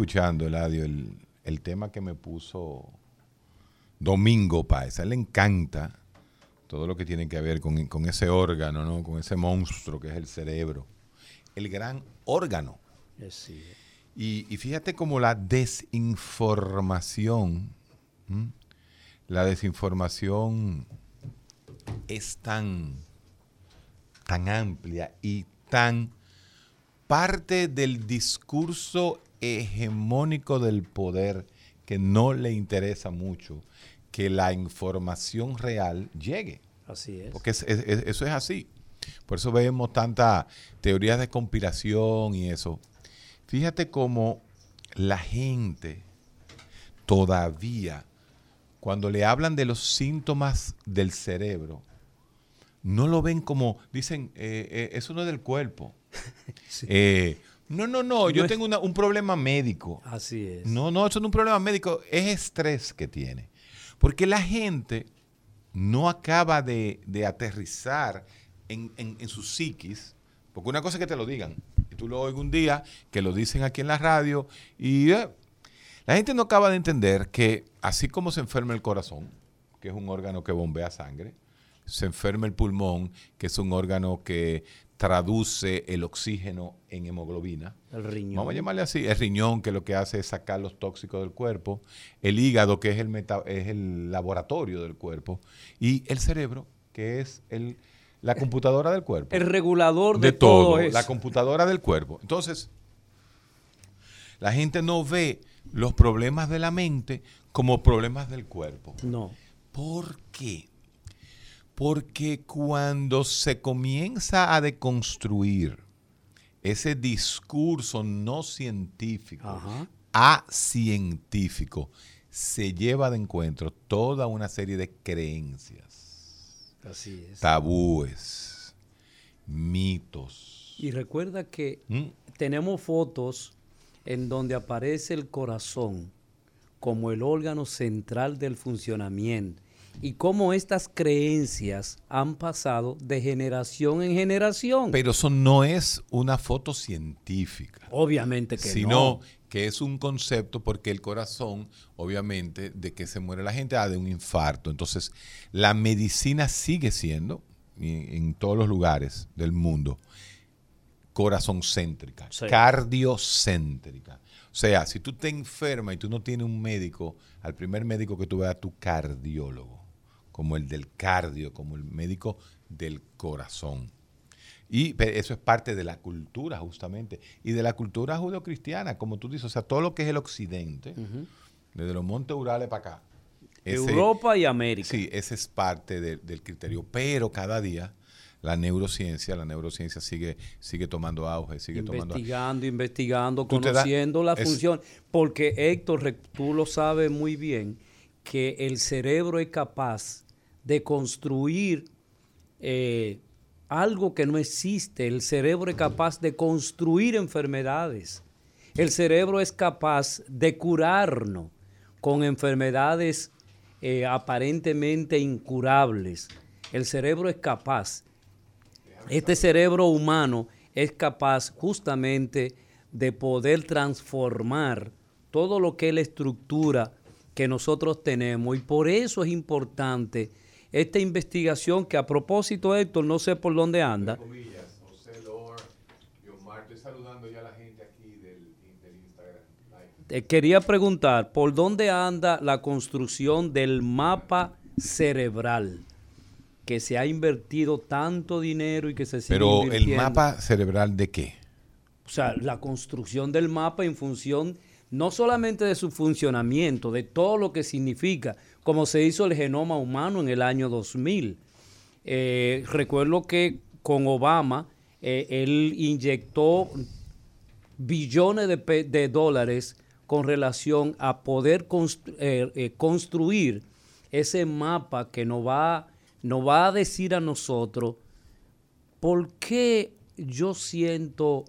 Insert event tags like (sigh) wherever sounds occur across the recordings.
Escuchando, Eladio, el, el tema que me puso Domingo Páez. A él le encanta todo lo que tiene que ver con, con ese órgano, ¿no? con ese monstruo que es el cerebro. El gran órgano. Y, y fíjate cómo la desinformación, ¿m? la desinformación es tan, tan amplia y tan parte del discurso hegemónico del poder que no le interesa mucho que la información real llegue. Así es. Porque es- es- es- eso es así. Por eso vemos tantas teorías de conspiración y eso. Fíjate cómo la gente todavía, cuando le hablan de los síntomas del cerebro, no lo ven como, dicen, eh, eh, eso no es del cuerpo. (laughs) Eh, no, no, no, yo es- tengo una- un problema médico. Así es. No, no, eso no es un problema médico, es estrés que tiene. Porque la gente no acaba de, de aterrizar en, en- en su psiquis, porque una cosa es que te lo digan, y tú lo oigas un día, que lo dicen aquí en la radio, y eh, la gente no acaba de entender que así como se enferma el corazón, que es un órgano que bombea sangre, se enferma el pulmón, que es un órgano que traduce el oxígeno en hemoglobina, El riñón. Vamos a llamarle así. El riñón, que lo que hace es sacar los tóxicos del cuerpo. El hígado, que es el, meta- es el laboratorio del cuerpo. Y el cerebro, que es el, la computadora del cuerpo. El regulador de, de todo. todo eso. La computadora del cuerpo. Entonces, la gente no ve los problemas de la mente como problemas del cuerpo. No. ¿Por qué? Porque cuando se comienza a deconstruir ese discurso no científico Ajá. a científico, se lleva de encuentro toda una serie de creencias, Así es. tabúes, mitos. Y recuerda que ¿Mm? tenemos fotos en donde aparece el corazón como el órgano central del funcionamiento y cómo estas creencias han pasado de generación en generación. Pero eso no es una foto científica. Obviamente que sino no. que es un concepto porque el corazón, obviamente, de que se muere la gente, ah, de un infarto. Entonces, la medicina sigue siendo, en, en todos los lugares del mundo, corazón céntrica, Sí. cardiocéntrica. O sea, si tú te enfermas y tú no tienes un médico, al primer médico que tú veas, tu cardiólogo, como el del cardio, como el médico del corazón. Y eso es parte de la cultura, justamente, y de la cultura judeocristiana, como tú dices, o sea, todo lo que es el occidente, desde los montes Urales para acá. ese- Europa y América. Sí, ese es parte de- del criterio, pero cada día la neurociencia, la neurociencia sigue, sigue tomando auge, sigue tomando investigando, investigando, Tú te das- conociendo la es- función. Porque Héctor, tú lo sabes muy bien, que el cerebro es capaz de construir eh, algo que no existe. El cerebro es capaz de construir enfermedades. El cerebro es capaz de curarnos con enfermedades eh, aparentemente incurables. El cerebro es capaz este cerebro humano es capaz justamente de poder transformar todo lo que es la estructura que nosotros tenemos. Y por eso es importante esta investigación que a propósito, Héctor, no sé por dónde anda. Quería preguntar, ¿por dónde anda la construcción del mapa cerebral? que se ha invertido tanto dinero y que se sigue Pero el mapa cerebral de qué? O sea, la construcción del mapa en función no solamente de su funcionamiento, de todo lo que significa, como se hizo el genoma humano en el año 2000. Eh, recuerdo que con Obama eh, él inyectó billones de, dólares con relación a poder eh, construir ese mapa que nos va, nos va a decir a nosotros por qué yo siento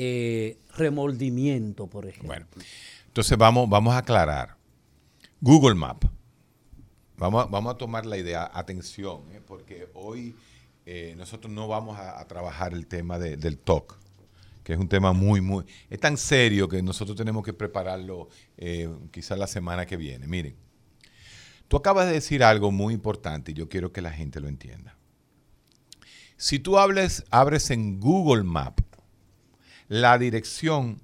eh, remordimiento, por ejemplo. Bueno, entonces vamos, vamos a aclarar. Google Map. Vamos a, vamos a tomar la idea, atención, ¿eh? porque hoy eh, nosotros no vamos a, trabajar el tema de- del TOC, que es un tema muy, muy... Es tan serio que nosotros tenemos que prepararlo quizás la semana que viene. Miren, tú acabas de decir algo muy importante y yo quiero que la gente lo entienda. Si tú hables, abres en Google Map la dirección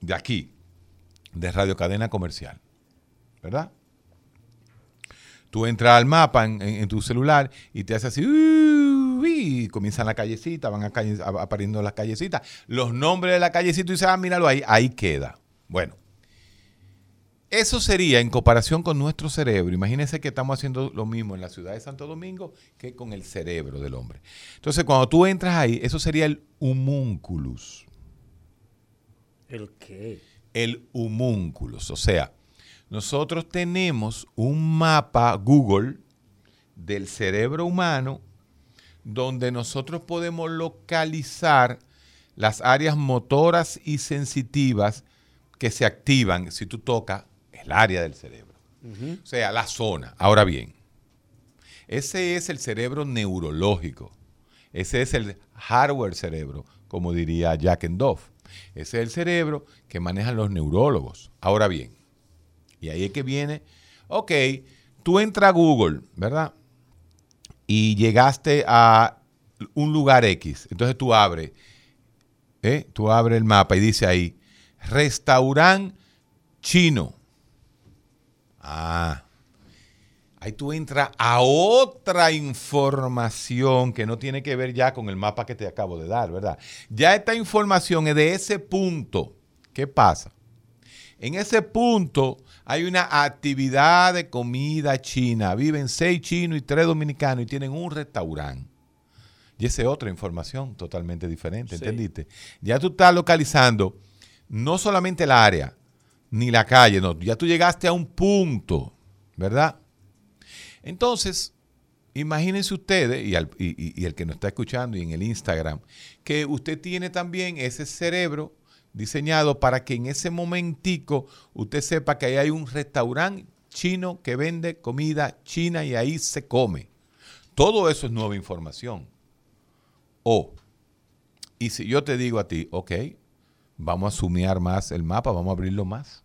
de aquí, de Radio Cadena Comercial, ¿verdad? Tú entras al mapa en, tu celular y te hace así, "Uh", y comienzan la callecita, van a calle- apareciendo las callecitas, los nombres de la callecita y dices, ah, míralo ahí, ahí queda. Bueno, eso sería en comparación con nuestro cerebro. Imagínense que estamos haciendo lo mismo en la ciudad de Santo Domingo que con el cerebro del hombre. Entonces, cuando tú entras ahí, eso sería el humúnculus ¿El qué? el humúnculus. O sea, nosotros tenemos un mapa Google del cerebro humano donde nosotros podemos localizar las áreas motoras y sensitivas que se activan si tú tocas el área del cerebro. O sea, la zona. Ahora bien, ese es el cerebro neurológico. Ese es el hardware cerebro, como diría Jack Endoff. Ese es el cerebro que manejan los neurólogos. Ahora bien, y ahí es que viene, ok, tú entras a Google, ¿verdad? Y llegaste a un lugar X. Entonces tú abres, ¿eh? tú abres el mapa y dice ahí, restaurante chino. Ah, Ahí tú entras a otra información que no tiene que ver ya con el mapa que te acabo de dar, ¿verdad? Ya esta información es de ese punto. ¿Qué pasa? En ese punto hay una actividad de comida china. Viven seis chinos y tres dominicanos y tienen un restaurante. Y esa es otra información totalmente diferente, Sí. ¿entendiste? Ya tú estás localizando no solamente el área, ni la calle, no. Ya tú llegaste a un punto, ¿verdad? Entonces, imagínense ustedes, y, el que nos está escuchando y en el Instagram, que usted tiene también ese cerebro diseñado para que en ese momentico usted sepa que ahí hay un restaurante chino que vende comida china y ahí se come. Todo eso es nueva información. O, y si yo te digo a ti, ok, vamos a sumear más el mapa, vamos a abrirlo más.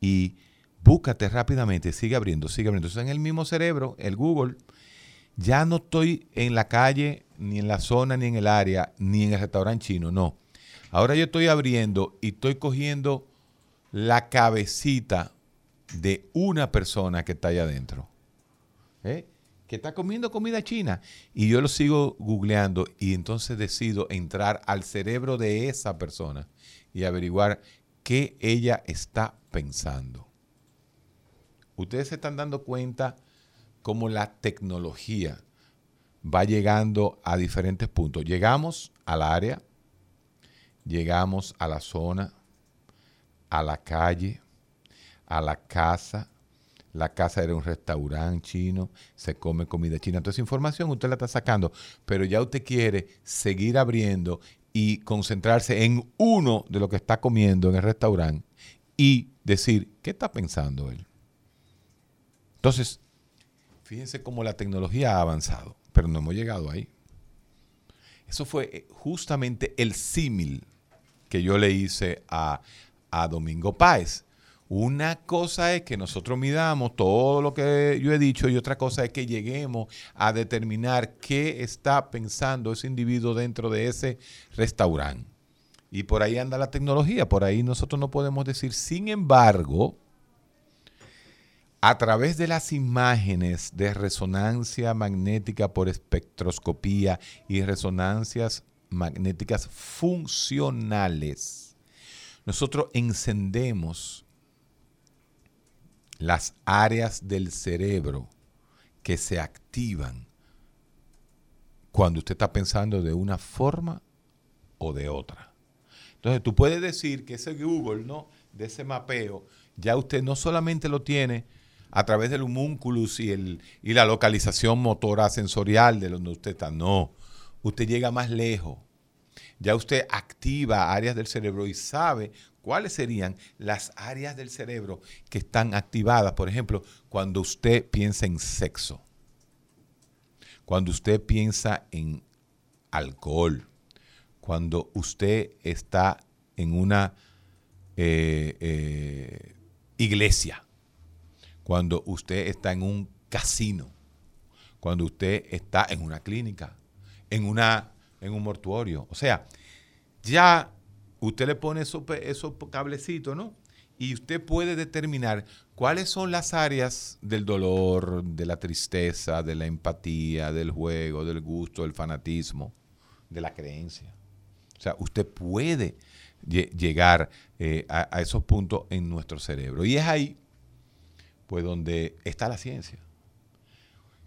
Y búscate rápidamente, sigue abriendo, sigue abriendo. Entonces en el mismo cerebro, el Google, ya no estoy en la calle, ni en la zona, ni en el área, ni en el restaurante chino, no. Ahora yo estoy abriendo y estoy cogiendo la cabecita de una persona que está allá adentro. ¿eh? que está comiendo comida china. Y yo lo sigo googleando y entonces decido entrar al cerebro de esa persona y averiguar qué ella está pensando. Ustedes se están dando cuenta cómo la tecnología va llegando a diferentes puntos. Llegamos al área, llegamos a la zona, a la calle, a la casa. La casa era un restaurante chino, se come comida china. Entonces, información usted la está sacando, pero ya usted quiere seguir abriendo y concentrarse en uno de lo que está comiendo en el restaurante y decir, ¿qué está pensando él? Entonces, fíjense cómo la tecnología ha avanzado, pero no hemos llegado ahí. Eso fue eh, justamente el símil que yo le hice a, a Domingo Páez. Una cosa es que nosotros midamos todo lo que yo he dicho y otra cosa es que lleguemos a determinar qué está pensando ese individuo dentro de ese restaurante. Y por ahí anda la tecnología, por ahí nosotros no podemos decir. Sin embargo, a través de las imágenes de resonancia magnética por espectroscopía y resonancias magnéticas funcionales, nosotros encendemos las áreas del cerebro que se activan cuando usted está pensando de una forma o de otra. Entonces tú puedes decir que ese Google, ¿no? De ese mapeo, ya usted no solamente lo tiene a través del humúnculus y, el, y la localización motora sensorial de donde usted está. No, usted llega más lejos. Ya usted activa áreas del cerebro y sabe cuáles serían las áreas del cerebro que están activadas. Por ejemplo, cuando usted piensa en sexo, cuando usted piensa en alcohol, cuando usted está en una eh, eh, iglesia, cuando usted está en un casino, cuando usted está en una clínica, en, una, en un mortuorio. O sea, ya usted le pone esos, esos cablecitos, ¿no? Y usted puede determinar cuáles son las áreas del dolor, de la tristeza, de la empatía, del juego, del gusto, del fanatismo, de la creencia. O sea, usted puede llegar eh, a, a, esos puntos en nuestro cerebro. Y es ahí pues donde está la ciencia.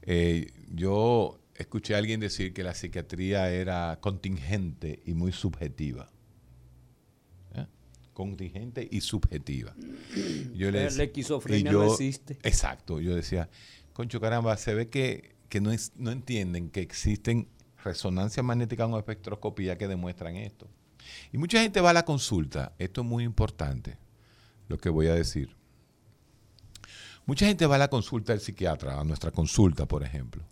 Eh, yo escuché a alguien decir que la psiquiatría era contingente y muy subjetiva. ¿Eh? Contingente y subjetiva. Yo le la esquizofrenia no existe. Exacto. Yo decía, concho caramba, se ve que, que no, es, no entienden que existen resonancias magnéticas o espectroscopía que demuestran esto. Y mucha gente va a la consulta. Esto es muy importante, lo que voy a decir. Mucha gente va a la consulta del psiquiatra, a nuestra consulta, por ejemplo,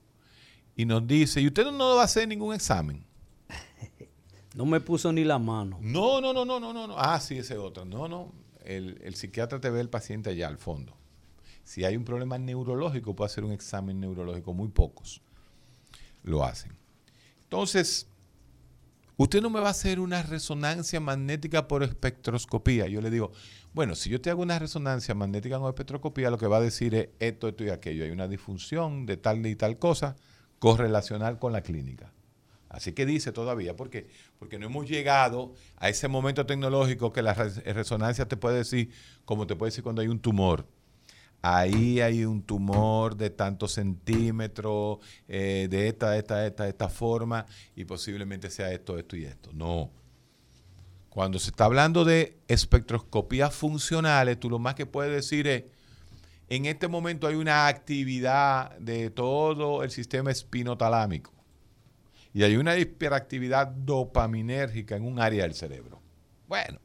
y nos dice, ¿y usted no va a hacer ningún examen? (laughs) No me puso ni la mano. No, no, no, no, no, no. Ah, sí, ese otro. No, no. El, el psiquiatra te ve el paciente allá al fondo. Si hay un problema neurológico, puede hacer un examen neurológico. Muy pocos lo hacen. Entonces, usted no me va a hacer una resonancia magnética por espectroscopía. Yo le digo, bueno, si yo te hago una resonancia magnética con espectroscopía, lo que va a decir es esto, esto y aquello. Hay una disfunción de tal y tal cosa correlacional con la clínica. Así que dice todavía, ¿por qué? Porque no hemos llegado a ese momento tecnológico que la resonancia te puede decir, como te puede decir cuando hay un tumor. Ahí hay un tumor de tantos centímetros, eh, de esta, esta, esta, esta forma, y posiblemente sea esto, esto y esto. No. Cuando se está hablando de espectroscopías funcionales, tú lo más que puedes decir es, en este momento hay una actividad de todo el sistema espinotalámico y hay una hiperactividad dopaminérgica en un área del cerebro. Bueno,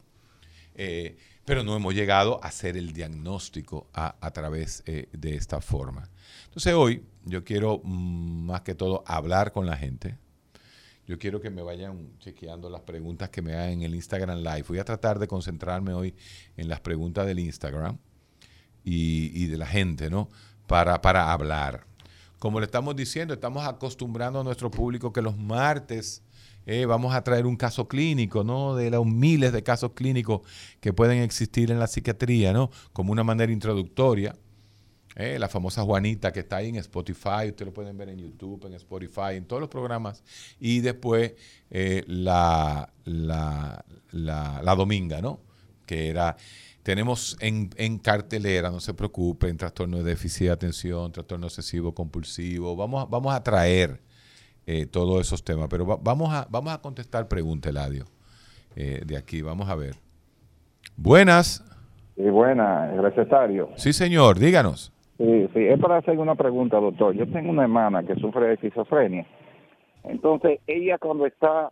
eh, pero no hemos llegado a hacer el diagnóstico a, través eh, de esta forma. Entonces hoy yo quiero mm, más que todo hablar con la gente, yo quiero que me vayan chequeando las preguntas que me hagan en el Instagram Live. Voy a tratar de concentrarme hoy en las preguntas del Instagram y, de la gente, ¿no? Para, para hablar. Como le estamos diciendo, estamos acostumbrando a nuestro público que los martes eh, vamos a traer un caso clínico, ¿no? De los miles de casos clínicos que pueden existir en la psiquiatría, ¿no? Como una manera introductoria. Eh, la famosa Juanita que está ahí en Spotify, ustedes lo pueden ver en YouTube, en Spotify, en todos los programas. Y después eh, la, la, la, Dominga, ¿no? Que era, tenemos en, en, cartelera, no se preocupen, trastorno de déficit de atención, trastorno obsesivo compulsivo, vamos, vamos a traer eh, todos esos temas, pero vamos, a, vamos a contestar preguntas, Eladio, de aquí, vamos a ver. Buenas. Sí, buenas, el recetario. Sí, señor, díganos. Sí, sí, es para hacer una pregunta, doctor. Yo tengo una hermana que sufre de esquizofrenia. Entonces, ella cuando está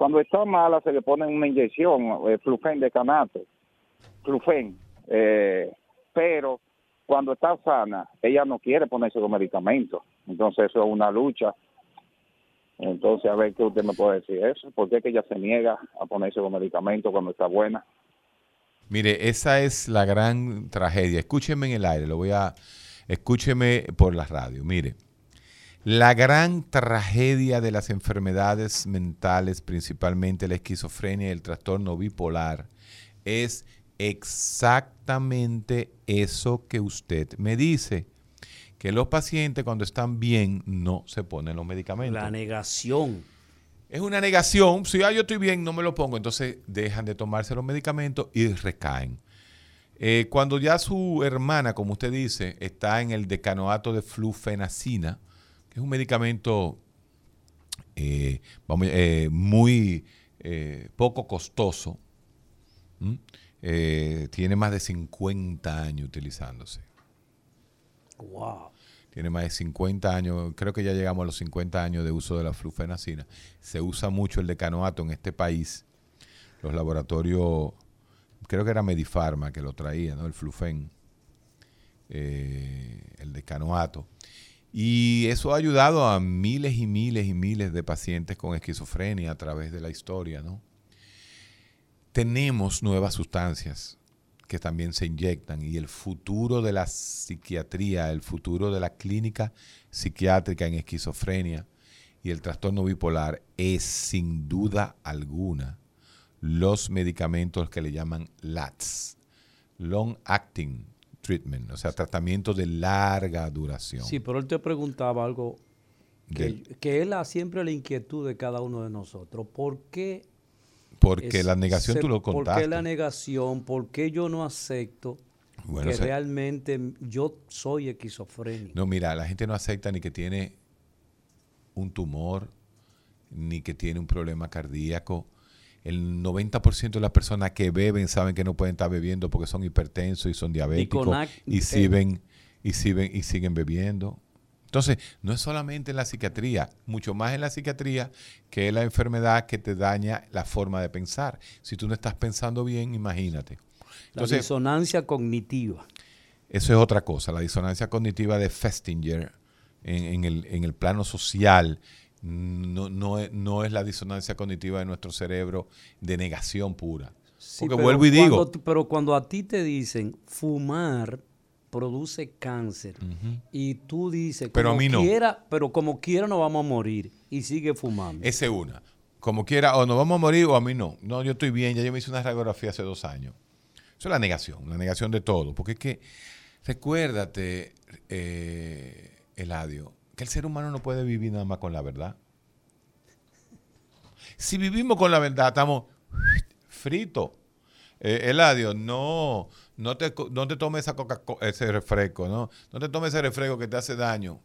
cuando está mala se le pone una inyección, eh, flufen de canato, flufen, eh, pero cuando está sana, ella no quiere ponerse los medicamentos. Entonces, eso es una lucha. Entonces, a ver qué usted me puede decir eso. ¿Por qué que ella se niega a ponerse los medicamentos cuando está buena? Mire, esa es la gran tragedia. Escúcheme en el aire, lo voy a, escúcheme por la radio. Mire, La gran tragedia de las enfermedades mentales, principalmente la esquizofrenia y el trastorno bipolar, es exactamente eso que usted me dice, que los pacientes cuando están bien no se ponen los medicamentos. La negación. Es una negación, si ah, yo estoy bien, no me lo pongo, entonces dejan de tomarse los medicamentos y recaen. Eh, cuando ya su hermana, como usted dice, está en el decanoato de flufenacina, que es un medicamento eh, eh, muy poco costoso, tiene más de 50 años utilizándose. Tiene más de 50 años, creo que ya llegamos a los 50 años de uso de la flufenacina. Se usa mucho el decanoato en este país. Los laboratorios creo que era Medifarma que lo traía, ¿no? El Flufen, eh, el decanoato. Y eso ha ayudado a miles y miles y miles de pacientes con esquizofrenia a través de la historia, ¿no? Tenemos nuevas sustancias que también se inyectan y el futuro de la psiquiatría, el futuro de la clínica psiquiátrica en esquizofrenia y el trastorno bipolar es sin duda alguna los medicamentos que le llaman LATS, Long Acting Treatment, o sea, tratamiento de larga duración. Sí, pero él te preguntaba algo que, que él siempre la inquietud de cada uno de nosotros. ¿Por qué? Porque la negación tú lo contaste. ¿Por qué la negación? ¿Por qué yo no acepto que realmente yo soy esquizofrénico? No, mira, la gente no acepta ni que tiene un tumor, ni que tiene un problema cardíaco, el 90% de las personas que beben saben que no pueden estar bebiendo porque son hipertensos y son diabéticos y, eh, siguen, y, siguen, y siguen bebiendo. Entonces, no es solamente en la psiquiatría, mucho más en la psiquiatría que es la enfermedad que te daña la forma de pensar. Si tú no estás pensando bien, imagínate. la disonancia cognitiva. Eso es otra cosa, la disonancia cognitiva de Festinger en, el, en el plano social no, no, es, no es la disonancia cognitiva de nuestro cerebro de negación pura. Porque vuelvo y digo. pero cuando a ti te dicen fumar produce cáncer y tú dices, pero como quiera, pero como quiera no vamos a morir y sigue fumando. Esa es una. Como quiera, o nos vamos a morir o a mí no. No, yo estoy bien, ya yo me hice una radiografía hace dos años. Eso es la negación, la negación de todo. Porque es que, recuérdate, eh, Eladio, el ser humano no puede vivir nada más con la verdad. Si vivimos con la verdad, estamos fritos. Eh, Eladio, no, no te, no te tomes esa coca ese refresco, ¿no? No te tomes ese refresco que te hace daño.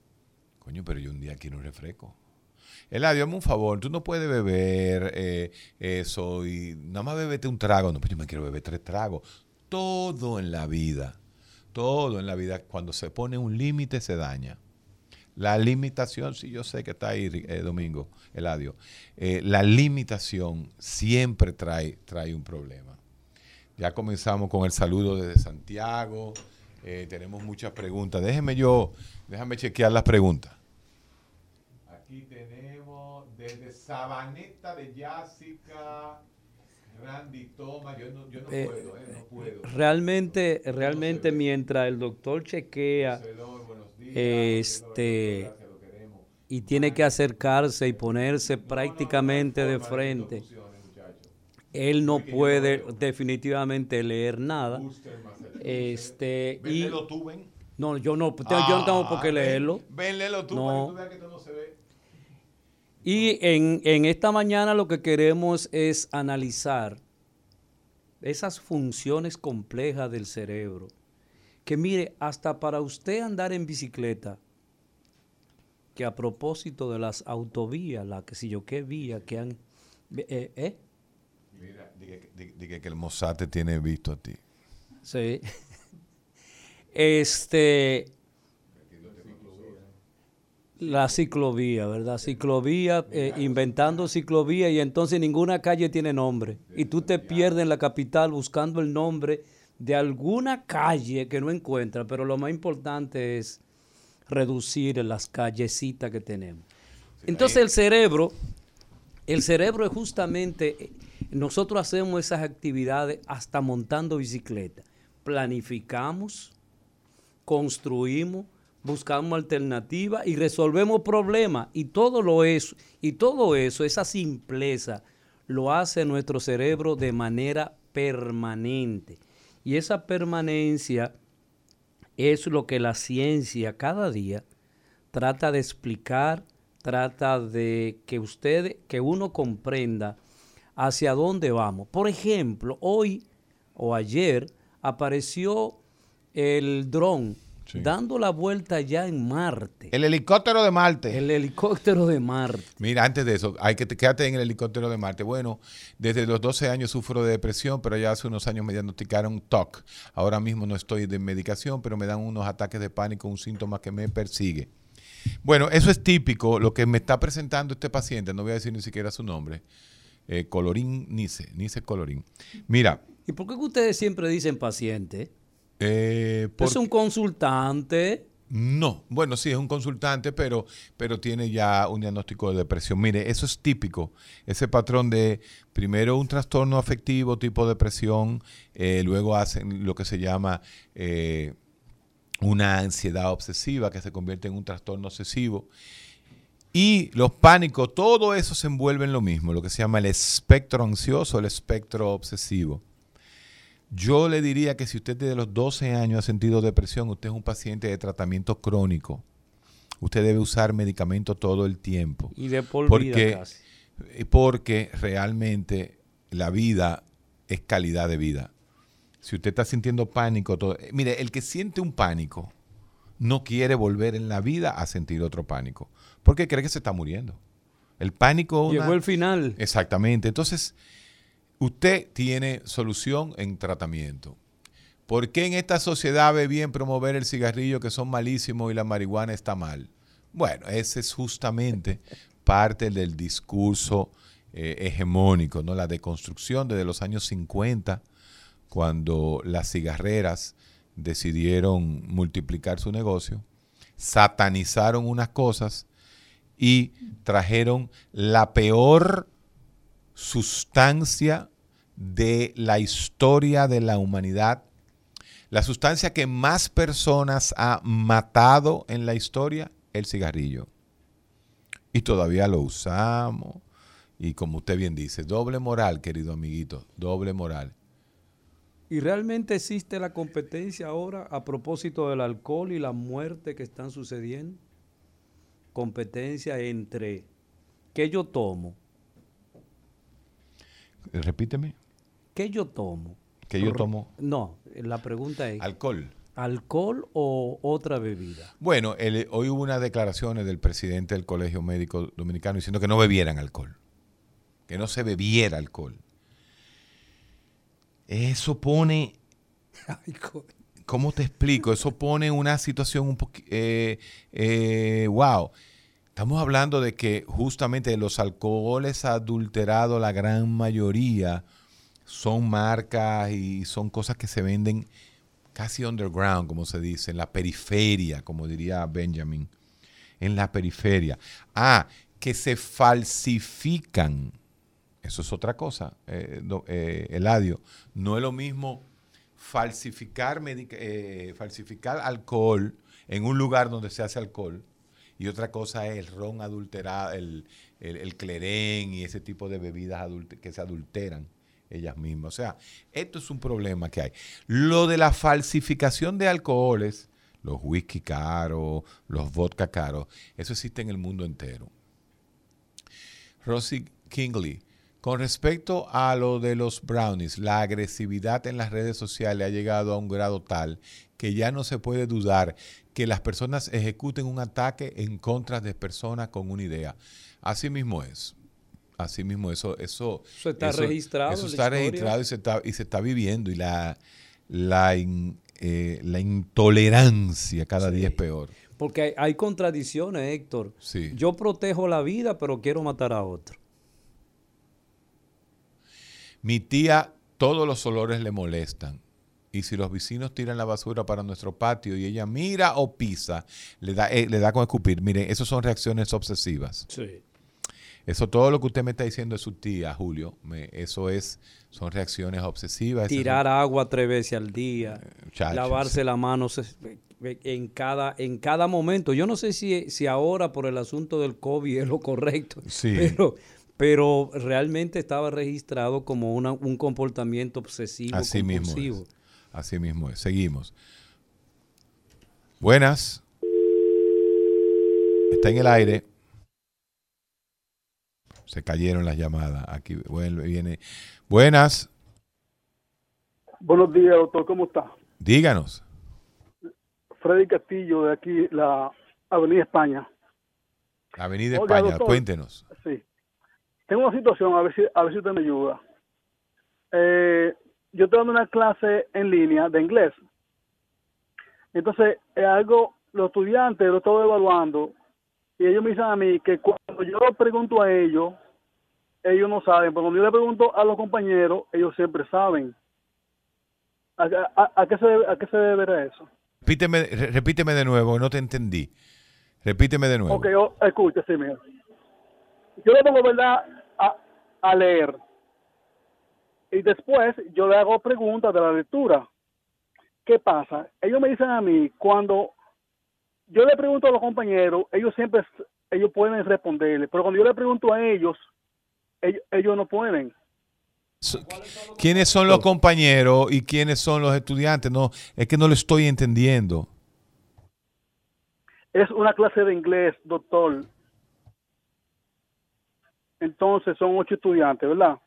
Coño, pero yo un día quiero un refresco. Eladio, hazme un favor, tú no puedes beber eh, eso y nada más bebete un trago. No, pues yo me quiero beber tres tragos. Todo en la vida, todo en la vida, cuando se pone un límite se daña. La limitación, sí, yo sé que está ahí, eh, Domingo, Eladio. Eh, la limitación siempre trae, trae un problema. Ya comenzamos con el saludo desde Santiago. Eh, tenemos muchas preguntas. Déjeme yo, déjame chequear las preguntas. Aquí tenemos desde Sabaneta de Jessica, Randy Toma. Yo no, yo no puedo, no puedo. Realmente, realmente mientras el doctor chequea este y tiene que acercarse y ponerse prácticamente de frente. Él no puede definitivamente leer nada. Este y no, yo no, yo no tengo por qué leerlo. Ven, léelo tú no. para que tú veas que no se ve. Y en, en esta mañana lo que queremos es analizar esas funciones complejas del cerebro que mire, hasta para usted andar en bicicleta, que a propósito de las autovías, la que si yo qué vía que han... Eh, ¿eh? Mira, diga, que el Mossad te tiene visto a ti. Sí. (laughs) Este... La ciclovía, ¿verdad? Ciclovía, eh, inventando ciclovía y entonces ninguna calle tiene nombre. Y tú te pierdes en la capital buscando el nombre de alguna calle que no encuentra, pero lo más importante es reducir las callecitas que tenemos. Entonces el cerebro, el cerebro es justamente, nosotros hacemos esas actividades hasta montando bicicleta. Planificamos, construimos, buscamos alternativas y resolvemos problemas. Y todo lo eso, y todo eso, esa simpleza, lo hace nuestro cerebro de manera permanente. Y esa permanencia es lo que la ciencia cada día trata de explicar, trata de que usted, que uno comprenda hacia dónde vamos. Por ejemplo, hoy o ayer apareció el dron dando la vuelta ya en Marte. El helicóptero de Marte. El helicóptero de Marte. Mira, antes de eso, hay que quedarte en el helicóptero de Marte. Bueno, desde los 12 años sufro de depresión, pero ya hace unos años me diagnosticaron TOC. Ahora mismo no estoy de medicación, pero me dan unos ataques de pánico, un síntoma que me persigue. Bueno, eso es típico. Lo que me está presentando este paciente, no voy a decir ni siquiera su nombre, eh, Colorín Nice, Nice Colorín. Mira. ¿Y por qué ustedes siempre dicen paciente? Eh, ¿Es un consultante? No, bueno, sí, es un consultante, pero, pero tiene ya un diagnóstico de depresión. Mire, eso es típico, ese patrón de primero un trastorno afectivo tipo depresión, eh, luego hacen lo que se llama eh, una ansiedad obsesiva que se convierte en un trastorno obsesivo. Y los pánicos, todo eso se envuelve en lo mismo, lo que se llama el espectro ansioso, el espectro obsesivo. Yo le diría que si usted desde los 12 años ha sentido depresión, usted es un paciente de tratamiento crónico. Usted debe usar medicamento todo el tiempo. Y de por porque, vida casi. Eh, porque realmente la vida es calidad de vida. Si usted está sintiendo pánico, todo, eh, mire, el que siente un pánico no quiere volver en la vida a sentir otro pánico, porque cree que se está muriendo. El pánico... Llegó el final. Exactamente. Entonces, Usted tiene solución en tratamiento. ¿Por qué en esta sociedad ve bien promover el cigarrillo que son malísimos y la marihuana está mal? Bueno, ese es justamente parte del discurso eh, hegemónico, ¿no? La deconstrucción desde los años 50, cuando las cigarreras decidieron multiplicar su negocio, satanizaron unas cosas y trajeron la peor sustancia de la historia de la humanidad, la sustancia que más personas ha matado en la historia, el cigarrillo. Y todavía lo usamos. Y como usted bien dice, doble moral, querido amiguito, doble moral. ¿Y realmente existe la competencia ahora a propósito del alcohol y la muerte que están sucediendo? Competencia entre qué yo tomo, Repíteme. ¿Qué yo tomo? ¿Qué yo tomo? No, la pregunta es... Alcohol. ¿Alcohol o otra bebida? Bueno, hoy hubo unas declaraciones del presidente del Colegio Médico Dominicano diciendo que no bebieran alcohol. Que no se bebiera alcohol. Eso pone... (laughs) ¿Cómo te explico? Eso pone una situación un poquito... Eh, eh, wow. Estamos hablando de que justamente los alcoholes adulterados, la gran mayoría, son marcas y son cosas que se venden casi underground, como se dice, en la periferia, como diría Benjamin, en la periferia. Ah, que se falsifican. Eso es otra cosa, eh, eh, Eladio. No es lo mismo falsificar, eh, falsificar alcohol en un lugar donde se hace alcohol y otra cosa es el ron adulterado, el, el, clerén y ese tipo de bebidas que se adulteran ellas mismas. O sea, esto es un problema que hay. Lo de la falsificación de alcoholes, los whisky caros, los vodka caros, eso existe en el mundo entero. Rosie Kingley, con respecto a lo de los brownies, la agresividad en las redes sociales ha llegado a un grado tal que ya no se puede dudar que las personas ejecuten un ataque en contra de personas con una idea. Así mismo es. Así mismo eso eso, eso está registrado. Eso está registrado y se está, y se está viviendo y la, la, eh, la intolerancia cada día es peor. Porque hay, contradicciones, Héctor. Sí. Yo protejo la vida, pero quiero matar a otro. Mi tía, todos los olores le molestan y si los vecinos tiran la basura para nuestro patio y ella mira o pisa, le da, eh, le da con escupir. Miren, esas son reacciones obsesivas. Sí. Eso todo lo que usted me está diciendo es su tía, Julio. Me- eso es, son reacciones obsesivas. Tirar agua tres veces al día, Muchachos. lavarse las manos eh, en cada, en cada momento. Yo no sé si, si ahora por el asunto del COVID es lo correcto, Sí. pero, pero realmente estaba registrado como una- un comportamiento obsesivo Así mismo es. Así mismo es. Seguimos. Buenas. Está en el aire. Se cayeron las llamadas. Aquí vuelve, viene. Buenas. Buenos días, doctor. ¿Cómo está? Díganos. Freddy Castillo, de aquí, la Avenida España. Avenida Oiga, España, doctor. cuéntenos. Sí. Tengo una situación, a ver si, a ver si usted me ayuda. Eh, yo estoy dando una clase en línea de inglés. Entonces, es algo, los estudiantes lo estoy evaluando y ellos me dicen a mí que cuando yo pregunto a ellos, ellos no saben, pero cuando yo le pregunto a los compañeros, ellos siempre saben. ¿A, a- a qué, se debe, ¿A qué se debe eso? Repíteme, re- repíteme de nuevo, no te entendí. Repíteme de nuevo. Ok, sí, mira. Yo le pongo, ¿verdad?, a, leer. Y después yo le hago preguntas de la lectura. ¿Qué pasa? Ellos me dicen a mí, cuando yo le pregunto a los compañeros, ellos siempre, ellos pueden responderle. Pero cuando yo le pregunto a ellos, ellos, ellos no pueden. ¿Quiénes son los compañeros y quiénes son los estudiantes? No, es que no lo estoy entendiendo. Es una clase de inglés, doctor. Entonces son ocho estudiantes, ¿verdad?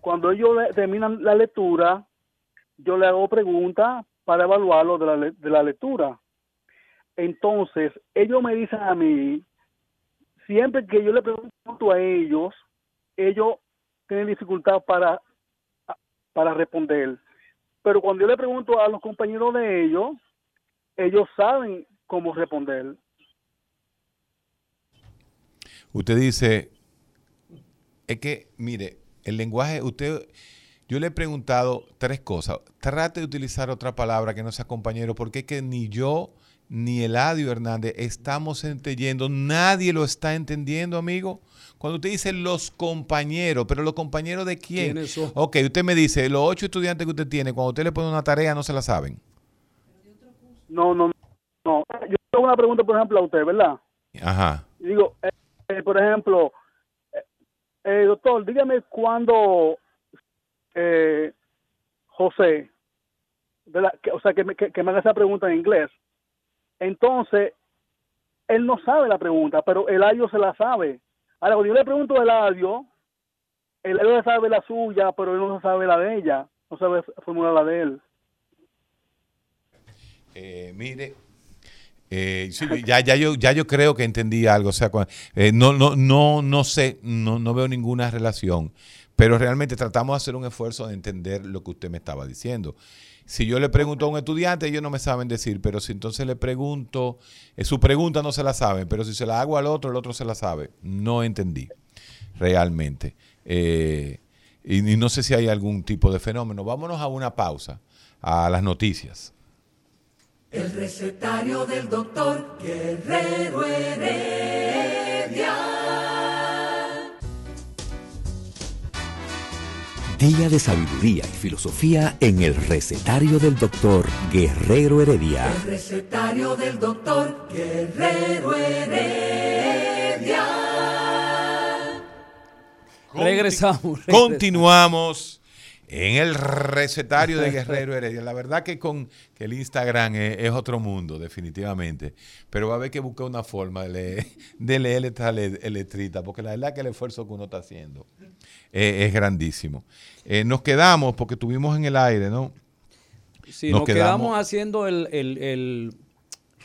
Cuando ellos terminan la lectura, yo le hago preguntas para evaluarlo de la, de la lectura. Entonces, ellos me dicen a mí, siempre que yo le pregunto a ellos, ellos tienen dificultad para, para responder. Pero cuando yo le pregunto a los compañeros de ellos, ellos saben cómo responder. Usted dice, es que, mire, el lenguaje, usted, yo le he preguntado tres cosas. Trate de utilizar otra palabra que no sea compañero, porque es que ni yo ni Eladio Hernández estamos entendiendo, nadie lo está entendiendo, amigo. Cuando usted dice los compañeros, pero los compañeros de quién? ¿Quiénes son? Ok, usted me dice, los ocho estudiantes que usted tiene, cuando usted le pone una tarea, no se la saben. No, no, no. Yo tengo una pregunta, por ejemplo, a usted, ¿verdad? Ajá. Digo, eh, eh, por ejemplo, eh, doctor, dígame cuándo eh, José, ¿verdad? Que- o sea, que me, que, que me haga esa pregunta en inglés. Entonces, él no sabe la pregunta, pero Eladio se la sabe. Ahora, cuando yo le pregunto a Eladio, Eladio sabe la suya, pero él no sabe la de ella, no sabe formular la de él. Eh, mire, eh, sí, ya, ya, yo, ya yo creo que entendí algo. O sea, eh, no, no, no, no sé, no, no veo ninguna relación. Pero realmente tratamos de hacer un esfuerzo de entender lo que usted me estaba diciendo. Si yo le pregunto a un estudiante, ellos no me saben decir, pero si entonces le pregunto, eh, su pregunta no se la saben, pero si se la hago al otro, el otro se la sabe. No entendí realmente. Eh, y, y no sé si hay algún tipo de fenómeno. Vámonos a una pausa, a las noticias. El recetario del doctor Guerrero Heredia. Día de sabiduría y filosofía en el recetario del doctor Guerrero Heredia. El recetario del doctor Guerrero Heredia. Regresamos, regresamos. Continuamos en el recetario de (laughs) Guerrero Heredia. La verdad que con que el Instagram es, es otro mundo, definitivamente. Pero va a haber que buscar una forma de leer, de leer esta le- letrita, porque la verdad que el esfuerzo que uno está haciendo eh, es grandísimo. Eh, nos quedamos, porque tuvimos en el aire, ¿no? Sí, Nos nos, quedamos, quedamos- haciendo el, el- el-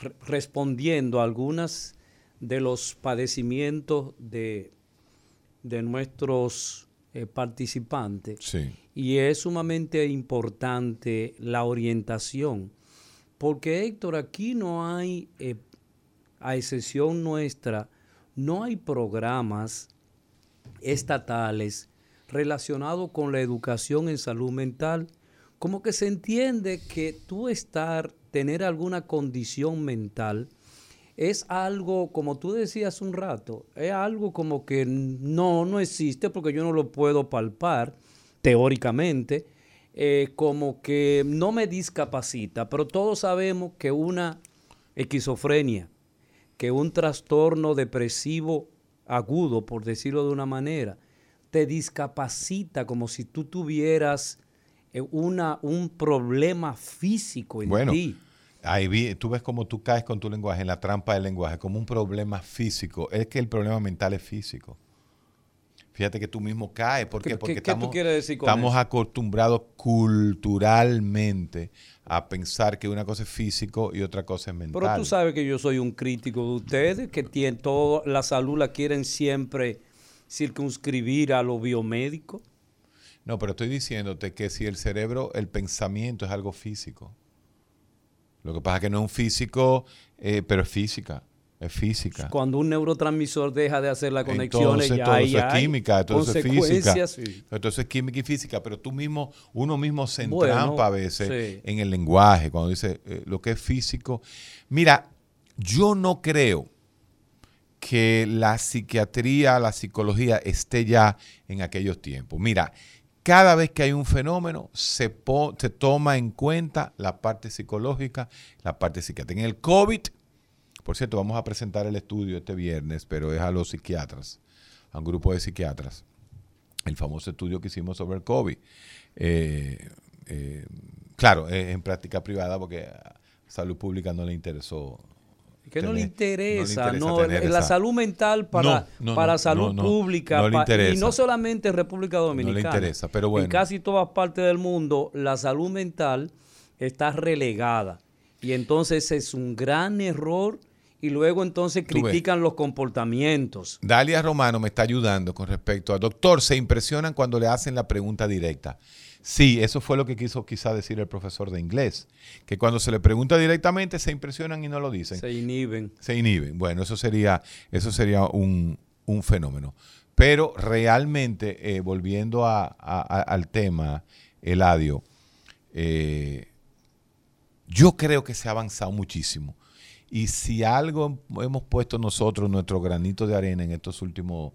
re- respondiendo a algunas de los padecimientos de, de nuestros eh, participantes. Sí. Y es sumamente importante la orientación, porque Héctor, aquí no hay, eh, a excepción nuestra, no hay programas estatales relacionados con la educación en salud mental. Como que se entiende que tú estar, tener alguna condición mental, es algo, como tú decías un rato, es algo como que no, no existe porque yo no lo puedo palpar teóricamente, eh, como que no me discapacita, pero todos sabemos que una esquizofrenia, que un trastorno depresivo agudo, por decirlo de una manera, te discapacita como si tú tuvieras eh, una, un problema físico en Bueno, ti. Ahí vi, tú ves cómo tú caes con tu lenguaje en la trampa del lenguaje, como un problema físico. Es que el problema mental es físico. Fíjate que tú mismo caes. ¿Por qué? ¿Qué- Porque qué- qué tú estamos, quieres decir con estamos eso? acostumbrados culturalmente a pensar que una cosa es físico y otra cosa es mental. Pero tú sabes que yo soy un crítico de ustedes, que tienen todo, la salud la quieren siempre circunscribir a lo biomédico. No, pero estoy diciéndote que si el cerebro, el pensamiento es algo físico. Lo que pasa es que no es un físico, eh, pero es física. Es física. Cuando un neurotransmisor deja de hacer las conexiones, Entonces, ya todo hay, eso es química, todo eso es física. sí. Entonces es química y física, pero tú mismo, uno mismo se Bueno, entrampa a veces sí. en el lenguaje, cuando dice eh, lo que es físico. Mira, yo no creo que la psiquiatría, la psicología esté ya en aquellos tiempos. Mira, cada vez que hay un fenómeno, se, se toma en cuenta la parte psicológica, la parte psiquiátrica. En el COVID, por cierto, vamos a presentar el estudio este viernes, pero es a los psiquiatras, a un grupo de psiquiatras. El famoso estudio que hicimos sobre el COVID. Eh, eh, claro, es en práctica privada porque a Salud Pública no le interesó. Que no le interesa, no le no, interesa la esa- salud mental para, No, no, para no, salud no, no, pública no le interesa. y no solamente en República Dominicana. interesa, pero bueno. En casi todas partes del mundo la salud mental está relegada y entonces es un gran error y luego entonces critican los comportamientos. Dalia Romano me está ayudando con respecto a doctor, se impresionan cuando le hacen la pregunta directa. Sí, eso fue lo que quiso quizá decir el profesor de inglés, que cuando se le pregunta directamente se impresionan y no lo dicen. Se inhiben. Se inhiben. Bueno, eso sería, eso sería un, un fenómeno. Pero realmente, eh, volviendo a- a- a- al tema, Eladio, eh, yo creo que se ha avanzado muchísimo. Y si algo hemos puesto nosotros, nuestro granito de arena en estos últimos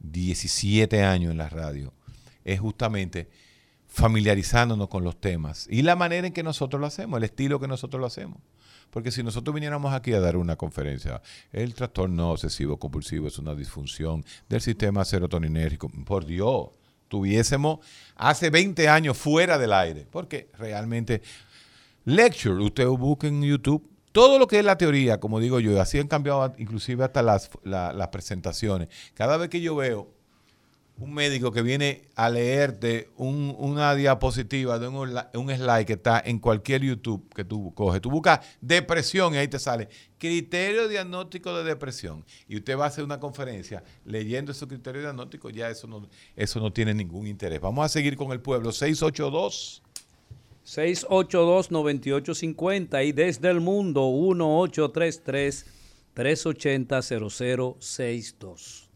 17 años en la radio, es justamente familiarizándonos con los temas y la manera en que nosotros lo hacemos, el estilo que nosotros lo hacemos. Porque si nosotros viniéramos aquí a dar una conferencia, el trastorno obsesivo compulsivo es una disfunción del sistema serotoninérgico, por Dios, tuviésemos hace 20 años fuera del aire, porque realmente lecture, usted busca en YouTube todo lo que es la teoría, como digo yo, así han cambiado inclusive hasta las, la- las presentaciones. Cada vez que yo veo un médico que viene a leerte un- una diapositiva de un, un slide que está en cualquier YouTube que tú coges. Tú buscas depresión y ahí te sale criterio diagnóstico de depresión. Y usted va a hacer una conferencia leyendo esos criterios diagnósticos, ya eso no, eso no tiene ningún interés. Vamos a seguir con el pueblo. 682. 682-9850 y desde el mundo 1833-380-0062.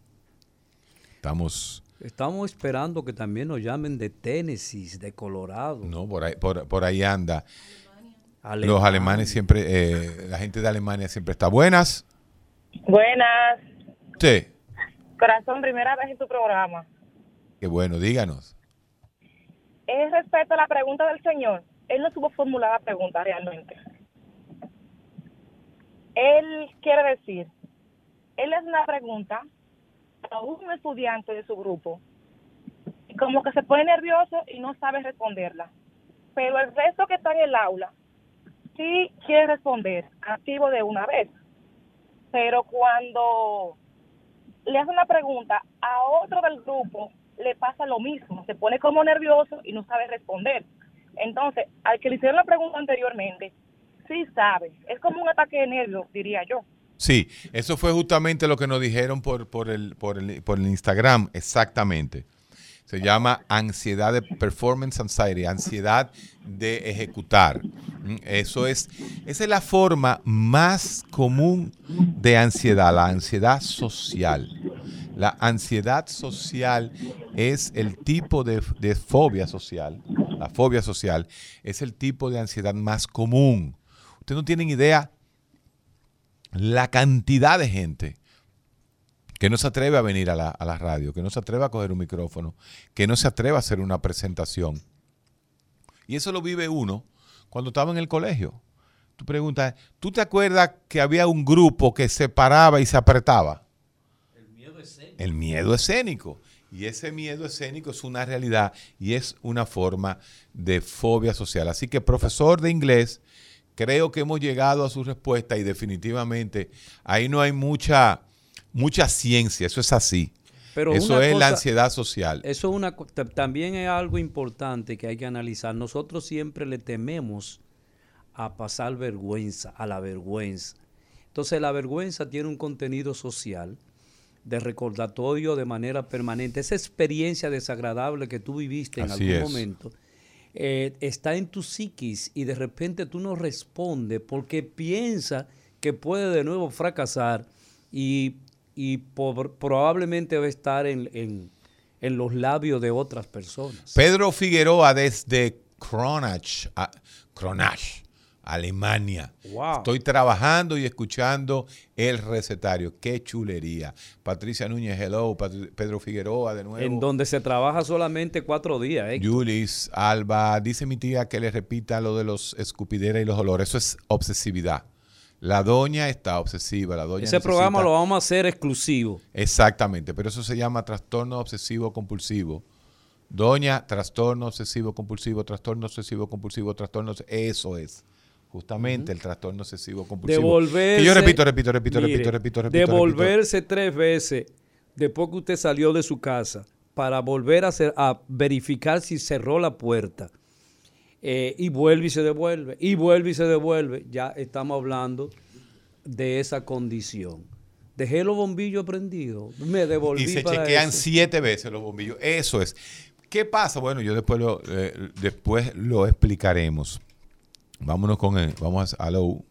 Estamos, Estamos esperando que también nos llamen de Tennessee, de Colorado. no, por ahí, por, por ahí anda. Alemania. Los alemanes siempre, eh, la gente de Alemania siempre está buenas. Buenas. Sí, Corazón, primera vez en tu programa. qué bueno, díganos. Es respecto a la pregunta del señor. Él no supo formular la pregunta realmente. Él quiere decir, él es una pregunta a un estudiante de su grupo, y como que se pone nervioso y no sabe responderla. Pero el resto que está en el aula sí quiere responder, activo de una vez. Pero cuando le hace una pregunta a otro del grupo, le pasa lo mismo, se pone como nervioso y no sabe responder. Entonces, al que le hicieron la pregunta anteriormente, sí sabe, es como un ataque de nervios, diría yo. Sí, eso fue justamente lo que nos dijeron por, por, el, por, el, por el Instagram, exactamente. Se llama ansiedad de performance anxiety, ansiedad de ejecutar. Mm, Eso es, esa es la forma más común de ansiedad, la ansiedad social. La ansiedad social es el tipo de, de fobia social. La fobia social es el tipo de ansiedad más común. Ustedes no tienen idea la cantidad de gente que no se atreve a venir a la, a la radio, que no se atreve a coger un micrófono, que no se atreve a hacer una presentación. Y eso lo vive uno cuando estaba en el colegio. Tú preguntas, ¿tú te acuerdas que había un grupo que se paraba y se apretaba? El miedo escénico. El miedo escénico. Y ese miedo escénico es una realidad y es una forma de fobia social. Así que, profesor de inglés, creo que hemos llegado a su respuesta y definitivamente ahí no hay mucha, mucha ciencia, eso es así. Pero eso es la ansiedad social. Eso es una, también es algo importante que hay que analizar. Nosotros siempre le tememos a pasar vergüenza, a la vergüenza. Entonces la vergüenza tiene un contenido social de recordatorio de manera permanente. Esa experiencia desagradable que tú viviste en Así algún es. momento eh, está en tu psiquis y de repente tú no respondes porque piensa que puede de nuevo fracasar y, y probablemente va a estar en, en- en los labios de otras personas. Pedro Figueroa desde Kronach, a- Kronach, Alemania. Wow. Estoy trabajando y escuchando el recetario. Qué chulería. Patricia Núñez, hello. Pedro Figueroa de nuevo. en donde se trabaja solamente cuatro días. ¿eh? Yulis, Alba, dice mi tía que le repita lo de los escupideras y los olores. Eso es obsesividad. La doña está obsesiva. La doña Ese programa lo vamos a hacer exclusivo. Exactamente, pero eso se llama trastorno obsesivo compulsivo. Doña, trastorno obsesivo compulsivo, trastorno obsesivo compulsivo, trastorno. Eso es. Justamente el trastorno obsesivo compulsivo. Devolverse. Que yo repito, repito, repito, Mire, repito, repito, repito. Devolverse tres veces después que usted salió de su casa para volver a, hacer, a verificar si cerró la puerta. Eh, y vuelve y se devuelve. Y vuelve y se devuelve. Ya estamos hablando de esa condición. Dejé los bombillos prendidos. Me devolví Y se para chequean eso. siete veces los bombillos. Eso es. ¿Qué pasa? Bueno, yo después lo, eh, después lo explicaremos. Vámonos con él. Vamos a... Hello.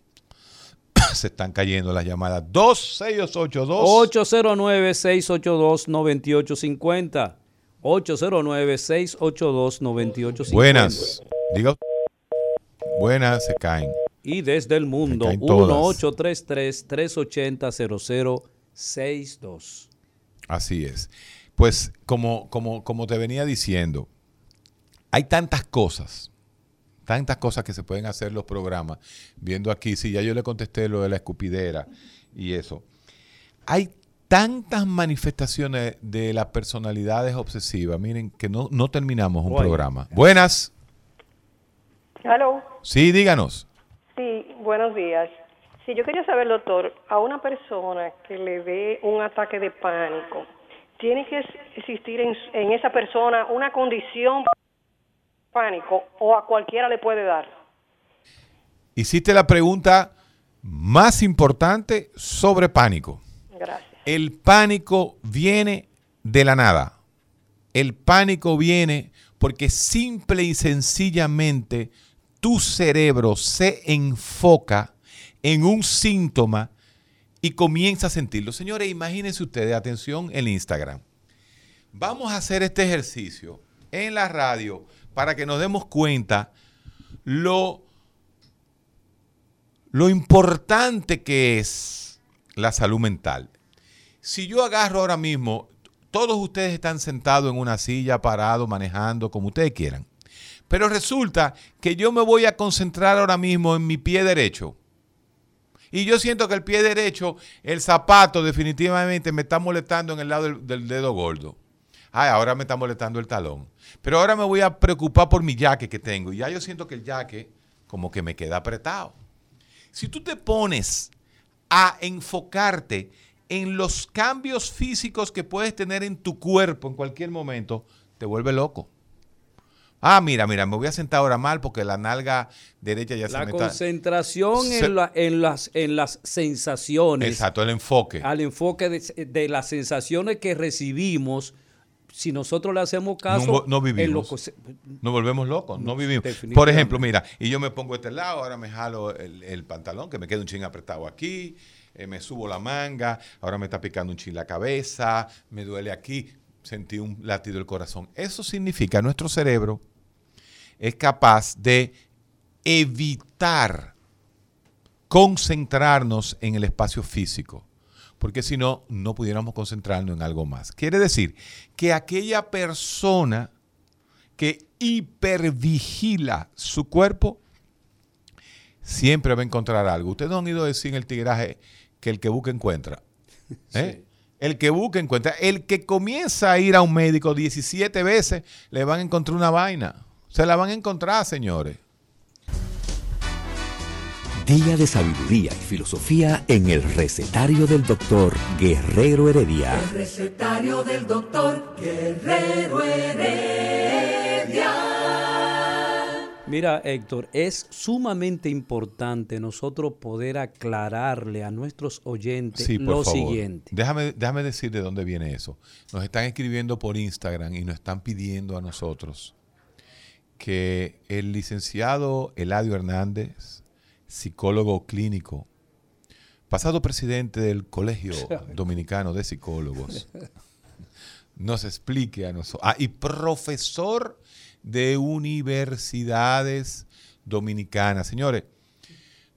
(coughs) Se están cayendo las llamadas. 2682. 809-682-9850. 809-682-9850. Buenas. Diga. Buenas, se caen. Y desde el mundo, caen todas. 1-833-380-0062. Así es. Pues como, como, como te venía diciendo, hay tantas cosas, tantas cosas que se pueden hacer los programas. Viendo aquí, sí, ya yo le contesté lo de la escupidera y eso. Hay tantas manifestaciones de las personalidades obsesivas, miren, que no, no terminamos un programa. Buenas. Aló, Sí, díganos. sí, buenos días. Sí, yo quería saber, doctor, a una persona que le dé un ataque de pánico, ¿tiene que existir en, en esa persona una condición pánico o a cualquiera le puede dar? Hiciste la pregunta más importante sobre pánico. Gracias. El pánico viene de la nada. El pánico viene porque simple y sencillamente tu cerebro se enfoca en un síntoma y comienza a sentirlo. Señores, imagínense ustedes, atención, el Instagram. Vamos a hacer este ejercicio en la radio para que nos demos cuenta lo, lo importante que es la salud mental. Si yo agarro ahora mismo, todos ustedes están sentados en una silla, parados, manejando, como ustedes quieran. Pero resulta que yo me voy a concentrar ahora mismo en mi pie derecho. Y yo siento que el pie derecho, el zapato definitivamente me está molestando en el lado del, del dedo gordo. Ay, ahora me está molestando el talón. Pero ahora me voy a preocupar por mi jaque que tengo. Y ya yo siento que el jaque como que me queda apretado. Si tú te pones a enfocarte en los cambios físicos que puedes tener en tu cuerpo en cualquier momento, te vuelve loco. Ah, mira, mira, me voy a sentar ahora mal porque la nalga derecha ya se La me está... concentración Se- en, la- en las, en las sensaciones, Exacto, el enfoque. al enfoque de, de las sensaciones que recibimos, si nosotros le hacemos caso, No, no en lo vivimos. Nos volvemos locos, no vivimos. definitivamente. Por ejemplo, mira, y yo me pongo este lado, ahora me jalo el, el pantalón, que me queda un chin apretado aquí, eh, me subo la manga, ahora me está picando un chin la cabeza, me duele aquí, sentí un latido del corazón. Eso significa que nuestro cerebro es capaz de evitar concentrarnos en el espacio físico, porque si no, no pudiéramos concentrarnos en algo más. Quiere decir que aquella persona que hipervigila su cuerpo, siempre va a encontrar algo. Ustedes no han ido a decir en el tigraje que el que busca encuentra. (laughs) ¿eh? El que busca encuentra. El que comienza a ir a un médico 17 veces, le van a encontrar una vaina. Se la van a encontrar, señores. Día de sabiduría y filosofía en el recetario del doctor Guerrero Heredia. El recetario del doctor Guerrero Heredia. Mira, Héctor, es sumamente importante nosotros poder aclararle a nuestros oyentes Sí, por lo favor. siguiente. Déjame, déjame decir de dónde viene eso. Nos están escribiendo por Instagram y nos están pidiendo a nosotros que el licenciado Eladio Hernández, psicólogo clínico, pasado presidente del Colegio (laughs) Dominicano de Psicólogos, nos explique a nosotros. Ah, y profesor de universidades dominicanas. Señores,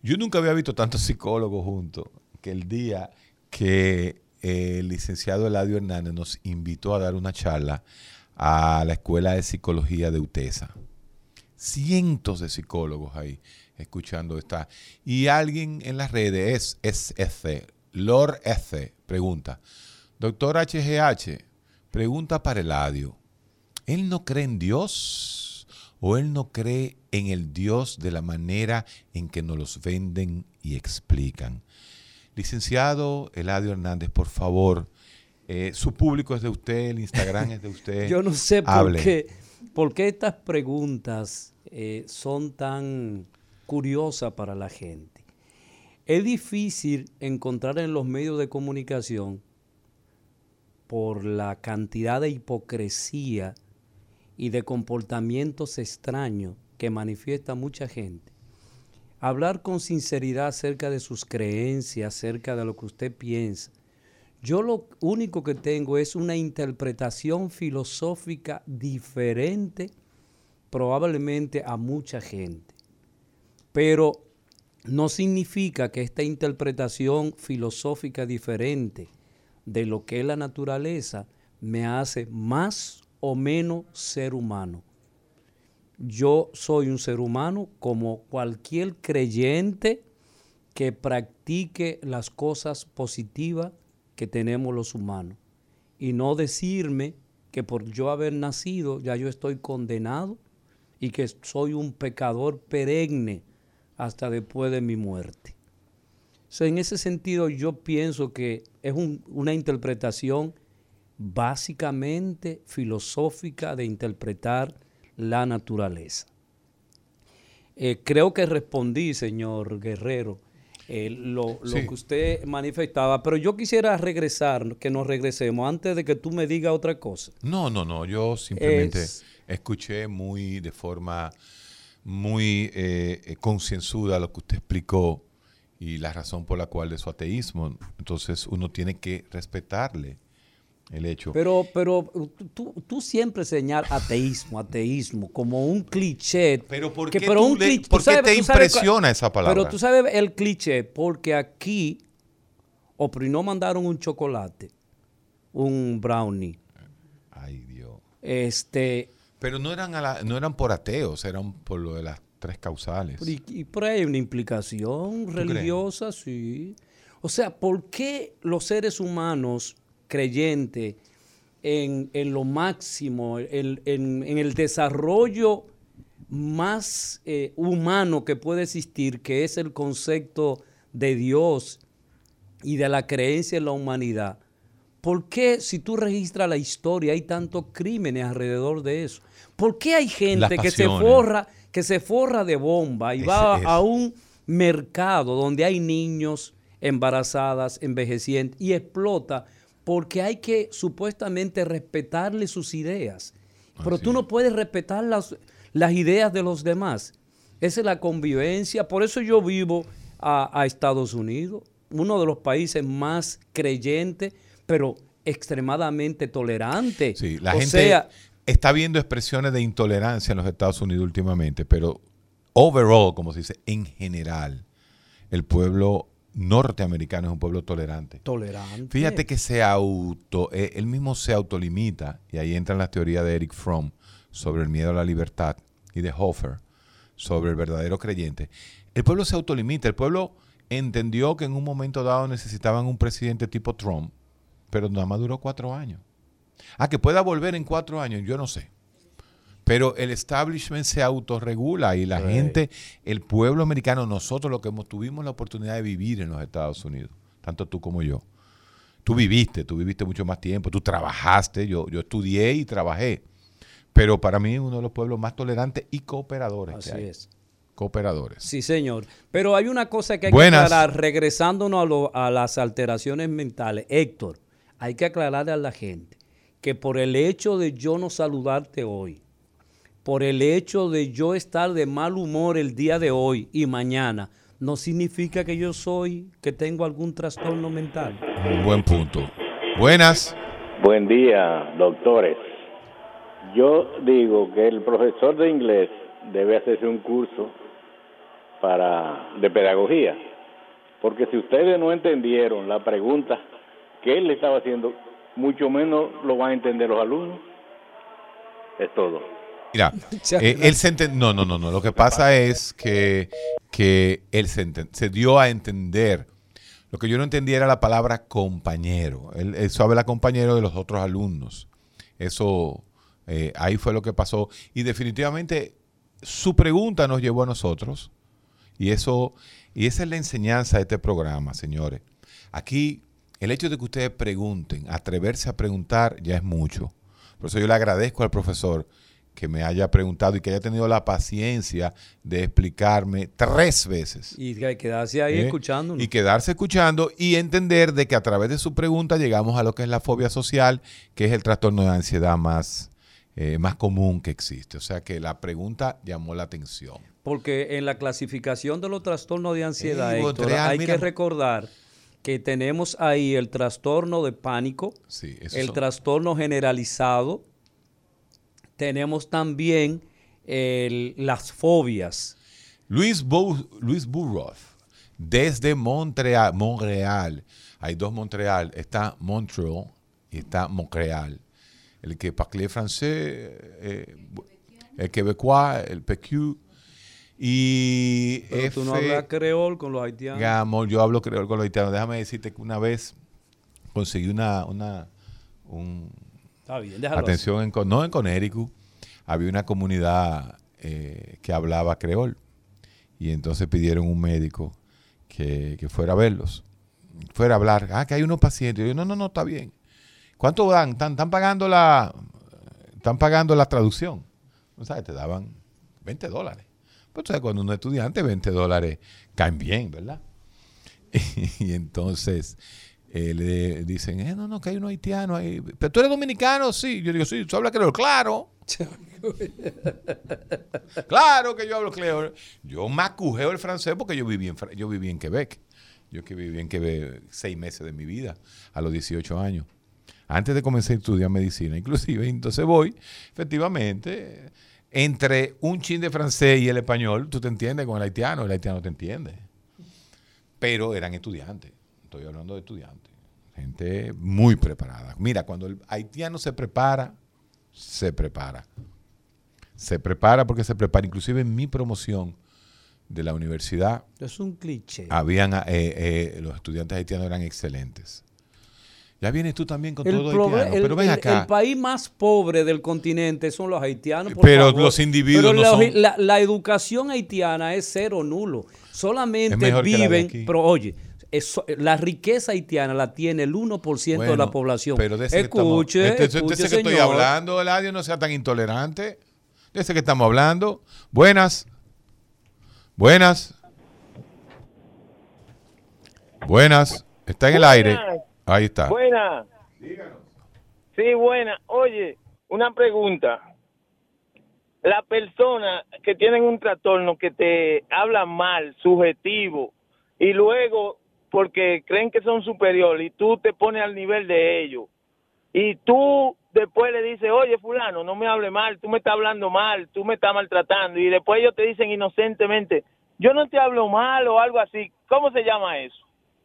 yo nunca había visto tantos psicólogos juntos que el día que eh, el licenciado Eladio Hernández nos invitó a dar una charla a la Escuela de Psicología de UTESA. Cientos de psicólogos ahí escuchando esta. Y alguien en las redes, es, F, Lord F, pregunta, doctor HGH, pregunta para Eladio, ¿él no cree en Dios o él no cree en el Dios de la manera en que nos los venden y explican? Licenciado Eladio Hernández, por favor, eh, su público es de usted, el Instagram es de usted. (laughs) Yo no sé por qué, por qué estas preguntas eh, son tan curiosas para la gente. Es difícil encontrar en los medios de comunicación por la cantidad de hipocresía y de comportamientos extraños que manifiesta mucha gente. Hablar con sinceridad acerca de sus creencias, acerca de lo que usted piensa. Yo lo único que tengo es una interpretación filosófica diferente probablemente a mucha gente. Pero no significa que esta interpretación filosófica diferente de lo que es la naturaleza me hace más o menos ser humano. Yo soy un ser humano como cualquier creyente que practique las cosas positivas que tenemos los humanos. Y no decirme que por yo haber nacido ya yo estoy condenado y que soy un pecador perenne hasta después de mi muerte. O sea, en ese sentido yo pienso que es un- una interpretación básicamente filosófica de interpretar la naturaleza. Eh, creo que respondí, señor Guerrero, eh, lo, lo Sí. que usted manifestaba, pero yo quisiera regresar, que nos regresemos antes de que tú me digas otra cosa. No, no, no. Yo simplemente Es- escuché muy de forma muy eh, eh, concienzuda lo que usted explicó y la razón por la cual de su ateísmo. Entonces uno tiene que respetarle el hecho. Pero, pero tú, tú siempre señalas ateísmo, ateísmo, como un cliché. Pero ¿por que- qué pero un le- por tú qué sabes- te sabes impresiona esa palabra? Pero tú sabes el cliché, porque aquí, o no mandaron un chocolate, un brownie. Ay, Dios. Este, Pero no eran, a la- no eran por ateos, eran por lo de las tres causales. y, y por ahí hay una implicación crees? religiosa, sí. O sea, ¿por qué los seres humanos creyentes en, en lo máximo, en, en- en el desarrollo más eh, humano que puede existir, que es el concepto de Dios y de la creencia en la humanidad, ¿por qué si tú registras la historia hay tantos crímenes alrededor de eso? ¿Por qué hay gente que se forra, que se forra de bomba y va es. a un mercado donde hay niños embarazadas, envejecientes y explota porque hay que supuestamente respetarle sus ideas? Pero Así tú no puedes respetar las, las ideas de los demás. Esa es la convivencia. Por eso yo vivo a, a Estados Unidos, uno de los países más creyentes, pero extremadamente tolerante. Sí, la o gente sea, está viendo expresiones de intolerancia en los Estados Unidos últimamente, pero overall, como se dice, en general, el pueblo norteamericano es un pueblo tolerante. Tolerante. Fíjate que se auto, eh, él mismo se autolimita, y ahí entra la teoría de Eric Fromm sobre el miedo a la libertad y de Hofer sobre el verdadero creyente. El pueblo se autolimita, el pueblo entendió que en un momento dado necesitaban un presidente tipo Trump, pero nada más duró cuatro años. Ah, que pueda volver en cuatro años, yo no sé. Pero el establishment se autorregula y la Right. gente, el pueblo americano, nosotros lo que hemos, tuvimos la oportunidad de vivir en los Estados Unidos, tanto tú como yo. Tú viviste, tú viviste mucho más tiempo, tú trabajaste, yo, yo estudié y trabajé. Pero para mí es uno de los pueblos más tolerantes y cooperadores. que Así hay. es. Cooperadores. Sí, señor. Pero hay una cosa que hay Buenas. que aclarar, regresándonos a, lo- a las alteraciones mentales. Héctor, hay que aclararle a la gente que por el hecho de yo no saludarte hoy, por el hecho de yo estar de mal humor el día de hoy y mañana, no significa que yo soy, que tengo algún trastorno mental. Un buen punto. Buenas. Buen día, doctores. Yo digo que el profesor de inglés debe hacerse un curso para de pedagogía, porque si ustedes no entendieron la pregunta que él le estaba haciendo, mucho menos lo van a entender los alumnos. Es todo. Mira, (laughs) eh, él se enten- no, no, no, no. Lo que pasa es que, que él se, enten- se dio a entender. Lo que yo no entendía era la palabra compañero. Él, él sabe la compañero de los otros alumnos. Eso, eh, ahí fue lo que pasó. Y definitivamente su pregunta nos llevó a nosotros. Y eso, y esa es la enseñanza de este programa, señores. Aquí, el hecho de que ustedes pregunten, atreverse a preguntar, ya es mucho. Por eso yo le agradezco al profesor que me haya preguntado y que haya tenido la paciencia de explicarme tres veces. Y que quedarse ahí ¿eh? escuchándonos. Y quedarse escuchando y entender de que a través de su pregunta llegamos a lo que es la fobia social, que es el trastorno de ansiedad más, eh, más común que existe. O sea que la pregunta llamó la atención. Porque en la clasificación de los trastornos de ansiedad, Héctor, hay mira. que recordar que tenemos ahí el trastorno de pánico, Sí, el son- trastorno generalizado, tenemos también el- las fobias. Luis, Bou- Luis Burroff, desde Montreal, Montreal. Hay dos Montreal. Está Montreal y está Montreal. El que parle francés, eh, el quebecois, el PQ. Y Pero tú no hablas creol con los haitianos. Gamol, yo hablo creol con los haitianos. Déjame decirte que una vez conseguí una, una un, Está bien, déjalo así. atención, en, no en Connecticut, había una comunidad eh, que hablaba creol y entonces pidieron un médico que, que fuera a verlos, fuera a hablar. Ah, que hay unos pacientes. yo, no, no, no, está bien. ¿Cuánto dan? Están, están pagando la están pagando la traducción. ¿No sabes? Te daban 20 dólares. Pues ¿sabes? cuando uno es estudiante, 20 dólares caen bien, ¿verdad? (laughs) y entonces eh, le dicen, eh, no, no, que hay unos haitianos ahí. ¿Pero tú eres dominicano? Sí. Yo digo, sí, tú hablas creol. Claro. (laughs) claro que yo hablo creol. Yo macujeo el francés porque yo viví en, yo viví en Quebec. Yo que viví en Quebec seis meses de mi vida, a los 18 años. Antes de comenzar a estudiar medicina, inclusive. Entonces voy, efectivamente, entre un chin de francés y el español, tú te entiendes con el haitiano, el haitiano te entiende. Pero eran estudiantes. Estoy hablando de estudiantes. Gente muy preparada. Mira, cuando el haitiano se prepara, se prepara. Se prepara porque se prepara. Inclusive en mi promoción de la universidad, Es un cliché. habían eh, eh, los estudiantes haitianos eran excelentes. Ya vienes tú también con El, todo proble- haitiano, el- pero ven acá. el país más pobre del continente son los haitianos. por Pero favor. los individuos Pero no la, son- la- la educación haitiana es cero nulo. Es Solamente mejor que la de viven. aquí. Pero oye, eso- la riqueza haitiana la tiene el 1% de Bueno, la población. Pero de ese escuche, que estamos, este- escuche, de ese que estoy hablando, Eladio, no sea tan intolerante. De ese que estamos hablando. Buenas. Buenas. Buenas. Está en el aire. Ahí está. Buena. Sí, buena. Oye, una pregunta. Las personas que tienen un trastorno que te hablan mal, subjetivo, y luego porque creen que son superiores y tú te pones al nivel de ellos, y tú después le dices, oye, fulano, no me hable mal, tú me estás hablando mal, tú me estás maltratando, y después ellos te dicen inocentemente, yo no te hablo mal o algo así. ¿Cómo se llama eso?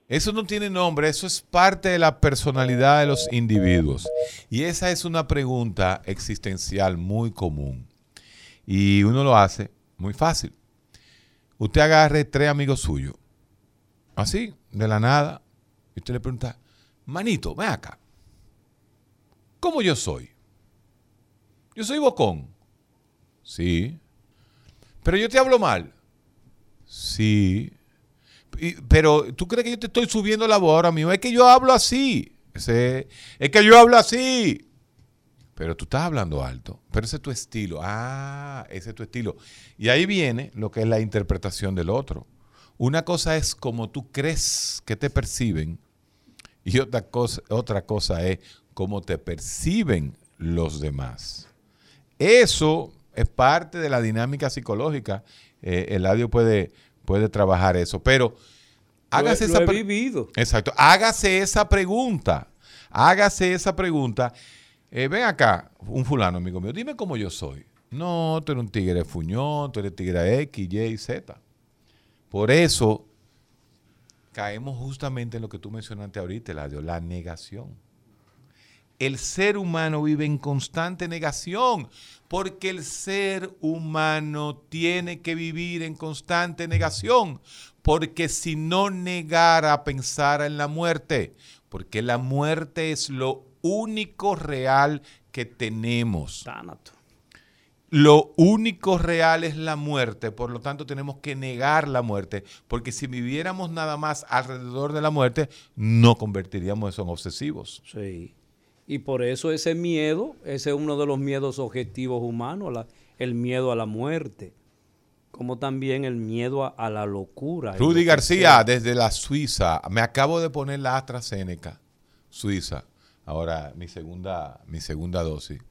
Eso no tiene nombre, eso es parte de la personalidad de los individuos. Y esa es una pregunta existencial muy común. Y uno lo hace muy fácil. Usted agarre tres amigos suyos, así, de la nada, y usted le pregunta, manito, ven acá. ¿Cómo yo soy? Yo soy bocón. Sí. Pero yo te hablo mal. Sí. Pero tú crees que yo te estoy subiendo la voz ahora mismo. Es que yo hablo así. es que yo hablo así. Pero tú estás hablando alto. Pero ese es tu estilo. Ah, ese es tu estilo. Y ahí viene lo que es la interpretación del otro. Una cosa es como tú crees que te perciben y otra cosa, otra cosa es cómo te perciben los demás. Eso es parte de la dinámica psicológica. Eh, el audio puede, puede trabajar eso, pero hágase esa vivido. Exacto, hágase esa pregunta. Hágase esa pregunta. Eh, ven acá, un fulano amigo mío, dime cómo yo soy. No, tú eres un tigre fuñón, tú eres tigre X, Y, Z. Por eso caemos justamente en lo que tú mencionaste ahorita, la negación el ser humano vive en constante negación, porque el ser humano tiene que vivir en constante negación, porque si no negara pensar en la muerte, porque la muerte es lo único real que tenemos. Lo único real es la muerte, por lo tanto tenemos que negar la muerte, porque si viviéramos nada más alrededor de la muerte, no convertiríamos eso en obsesivos. Sí. Y por eso ese miedo, ese es uno de los miedos objetivos humanos, el miedo a la muerte, como también el miedo a, la locura. Rudy García, desde la Suiza, me acabo de poner la AstraZeneca, Suiza, ahora mi segunda, mi segunda dosis,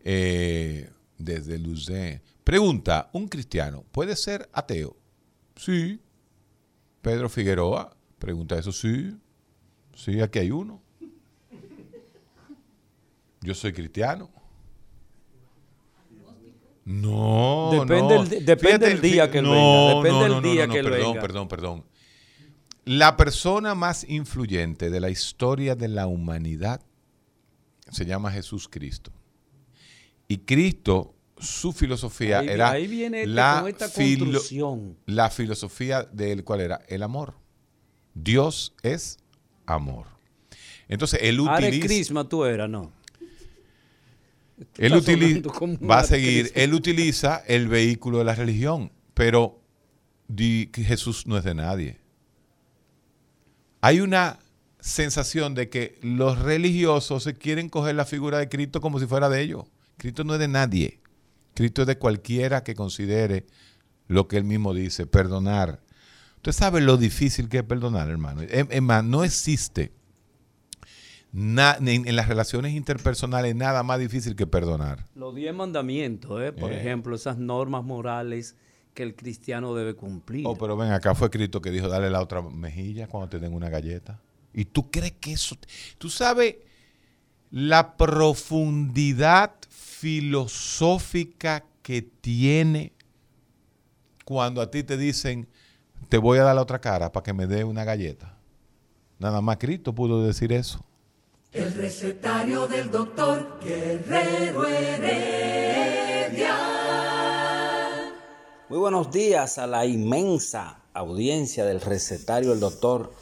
eh, desde Luzé. Pregunta, ¿un cristiano puede ser ateo? Sí. Pedro Figueroa, pregunta eso, sí. Sí, aquí hay uno. Yo soy cristiano. No, depende no. El, depende del día que él venga. Depende del día que él perdón, Perdón, perdón, La persona más influyente de la historia de la humanidad se llama Jesús Cristo. Y Cristo, su filosofía era ahí viene este la, esta la filosofía del cual era el amor. Dios es amor. Entonces él utiliza. Crisma tú eras, ¿no? (laughs) Él utiliza, (laughs) va a seguir, él utiliza el vehículo de la religión, pero Jesús no es de nadie. Hay una sensación de que los religiosos se quieren coger la figura de Cristo como si fuera de ellos. Cristo no es de nadie. Cristo es de cualquiera que considere lo que él mismo dice, perdonar. Usted sabe lo difícil que es perdonar, hermano. Es más, no existe en, las relaciones interpersonales nada más difícil que perdonar. Los diez mandamientos, ¿eh? por eh. ejemplo, esas normas morales que el cristiano debe cumplir. Oh, pero ven, acá fue Cristo que dijo, dale la otra mejilla cuando te den una galleta. ¿Y tú crees que eso... Tú sabes la profundidad filosófica que tiene cuando a ti te dicen, te voy a dar la otra cara para que me dé una galleta. Nada más Cristo pudo decir eso. El recetario del doctor Guerrero Heredia. Muy buenos días a la inmensa audiencia del recetario del doctor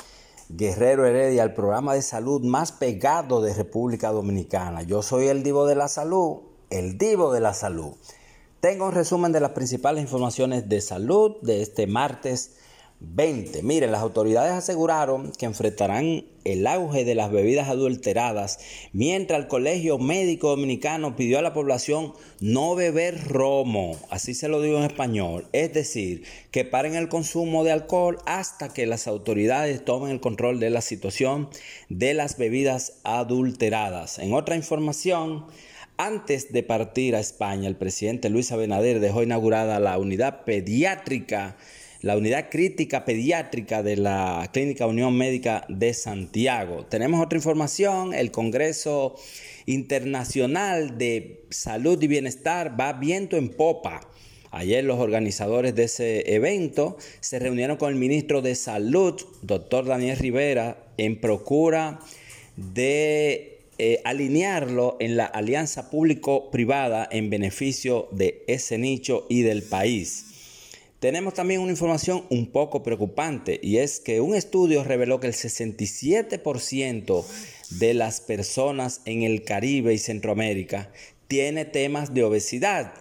Guerrero Heredia, el programa de salud más pegado de República Dominicana. Yo soy el Divo de la Salud, el Divo de la Salud. Tengo un resumen de las principales informaciones de salud de este martes 20. Miren, las autoridades aseguraron que enfrentarán el auge de las bebidas adulteradas, mientras el Colegio Médico Dominicano pidió a la población no beber romo, así se lo digo en español, es decir, que paren el consumo de alcohol hasta que las autoridades tomen el control de la situación de las bebidas adulteradas. En otra información, antes de partir a España, el presidente Luis Abinader dejó inaugurada la unidad pediátrica la unidad crítica pediátrica de la Clínica Unión Médica de Santiago. Tenemos otra información, el Congreso Internacional de Salud y Bienestar va viento en popa. Ayer los organizadores de ese evento se reunieron con el ministro de Salud, doctor Daniel Rivera, en procura de eh, alinearlo en la alianza público-privada en beneficio de ese nicho y del país. Tenemos también una información un poco preocupante y es que un estudio reveló que el 67% de las personas en el Caribe y Centroamérica tiene temas de obesidad.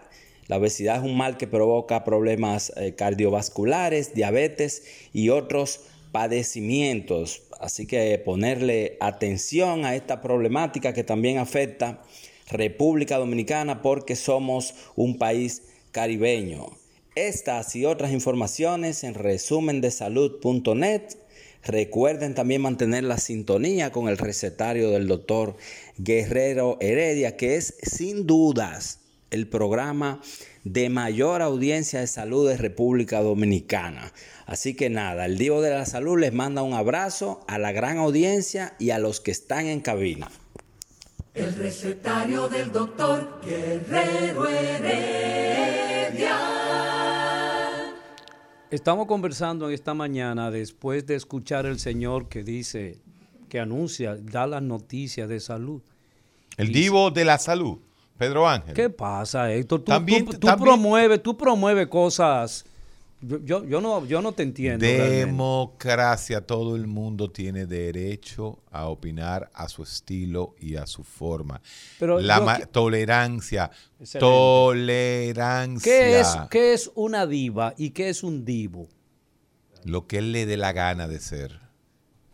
La obesidad es un mal que provoca problemas eh, cardiovasculares, diabetes y otros padecimientos. Así que ponerle atención a esta problemática que también afecta República Dominicana porque somos un país caribeño. Estas y otras informaciones en resumendesalud.net. Recuerden también mantener la sintonía con el recetario del doctor Guerrero Heredia, que es sin dudas el programa de mayor audiencia de salud de República Dominicana. Así que nada, el Divo de la Salud les manda un abrazo a la gran audiencia y a los que están en cabina. El recetario del doctor Guerrero Heredia. Estamos conversando en esta mañana después de escuchar el señor que dice, que anuncia, da las noticias de salud. El divo de la salud, Pedro Ángel. ¿Qué pasa, Héctor? Tú, También- tú- tú también- promueves, tú promueves cosas. Yo, yo, no, yo no te entiendo. realmente. Democracia, todo el mundo tiene derecho a opinar a su estilo y a su forma. Pero la tolerancia, Excelente. tolerancia. ¿Qué es, ¿Qué es una diva y qué es un divo? Lo que él le dé la gana de ser.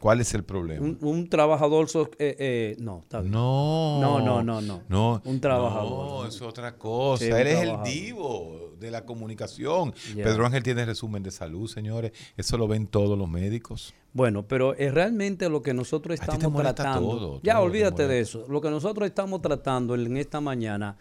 ¿Cuál es el problema? Un, un trabajador. so- eh, eh, no, está bien. No. No, no, no, no. No, Un trabajador. No, es otra cosa. Sí, Él es el divo de la comunicación. Pedro Ángel tiene resumen de salud, señores. Eso lo ven todos los médicos. Bueno, pero es realmente lo que nosotros A ti te estamos tratando. todo, ya, todo olvídate de eso. Lo que nosotros estamos tratando en esta mañana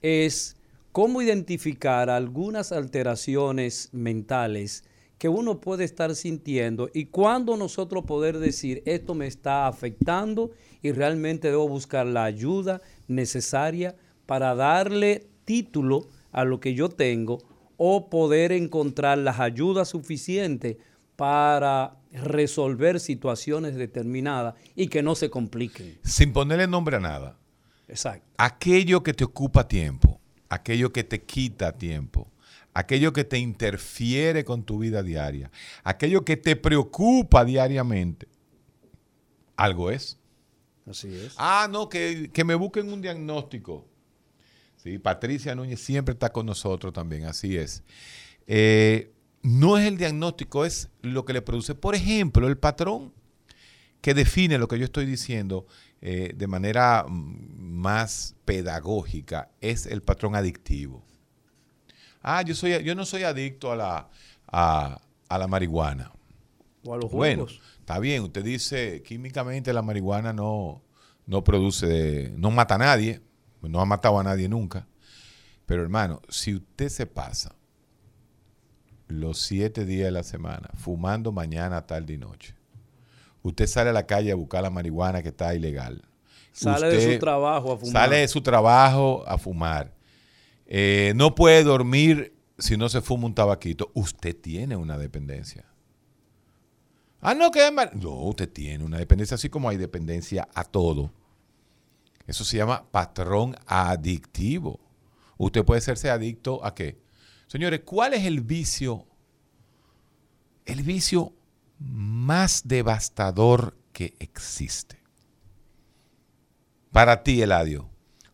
es cómo identificar algunas alteraciones mentales que uno puede estar sintiendo y cuándo nosotros poder decir esto me está afectando y realmente debo buscar la ayuda necesaria para darle título a lo que yo tengo o poder encontrar las ayudas suficientes para resolver situaciones determinadas y que no se compliquen. Sin ponerle nombre a nada. Exacto. Aquello que te ocupa tiempo, aquello que te quita tiempo, aquello que te interfiere con tu vida diaria, aquello que te preocupa diariamente, algo es. Así es. Ah, no, que, que me busquen un diagnóstico. Sí, Patricia Núñez siempre está con nosotros también, así es. Eh, no es el diagnóstico, es lo que le produce. Por ejemplo, el patrón que define lo que yo estoy diciendo eh, de manera mm, más pedagógica es el patrón adictivo. Ah, yo, soy, yo no soy adicto a la, a, a la marihuana. O a los Bueno, está bien, usted dice químicamente la marihuana no, no produce, no mata a nadie, no ha matado a nadie nunca. Pero hermano, si usted se pasa los siete días de la semana fumando mañana, tarde y noche, usted sale a la calle a buscar la marihuana que está ilegal. Sale de su trabajo a fumar. Sale de su trabajo a fumar. Eh, no puede dormir si no se fuma un tabaquito. Usted tiene una dependencia. Ah, no, que No, usted tiene una dependencia, así como hay dependencia a todo. Eso se llama patrón adictivo. Usted puede serse adicto a qué? Señores, ¿cuál es el vicio? El vicio más devastador que existe. Para ti, Eladio,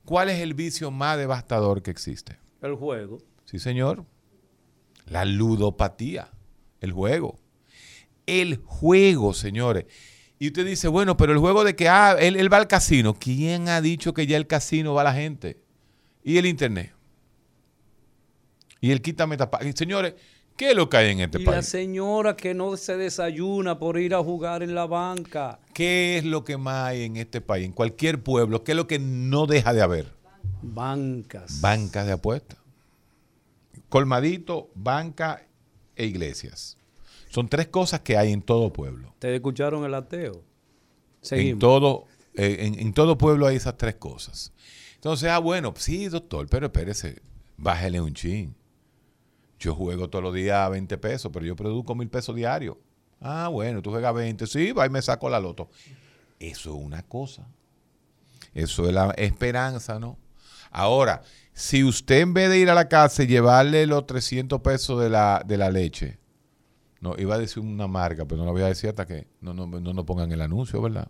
¿cuál es el vicio más devastador que existe? El juego. Sí, señor. La ludopatía, el juego. El juego, señores. Y usted dice, bueno, pero el juego de que ah, él, él va al casino. ¿Quién ha dicho que ya el casino va a la gente? Y el internet. Y el quítame tapa. Y, Señores, ¿qué es lo que hay en este Y la país? señora que no se desayuna por ir a jugar en la banca. ¿Qué es lo que más hay en este país? En cualquier pueblo, ¿qué es lo que no deja de haber? Bancas. Bancas de apuestas. Colmadito, banca e iglesias. Son tres cosas que hay en todo pueblo. ¿Ustedes escucharon el ateo? En todo, eh, en, en todo pueblo hay esas tres cosas. Entonces, ah, bueno, sí, doctor, pero espérese, bájele un chin. Yo juego todos los días a 20 pesos, pero yo produzco mil pesos diarios. Ah, bueno, tú juegas 20, sí, va y me saco la loto. Eso es una cosa. Eso es la esperanza, ¿no? Ahora, si usted en vez de ir a la casa y llevarle los 300 pesos de la, de la leche, no, iba a decir una marca, pero no lo voy a decir hasta que no nos no, no pongan el anuncio, ¿verdad?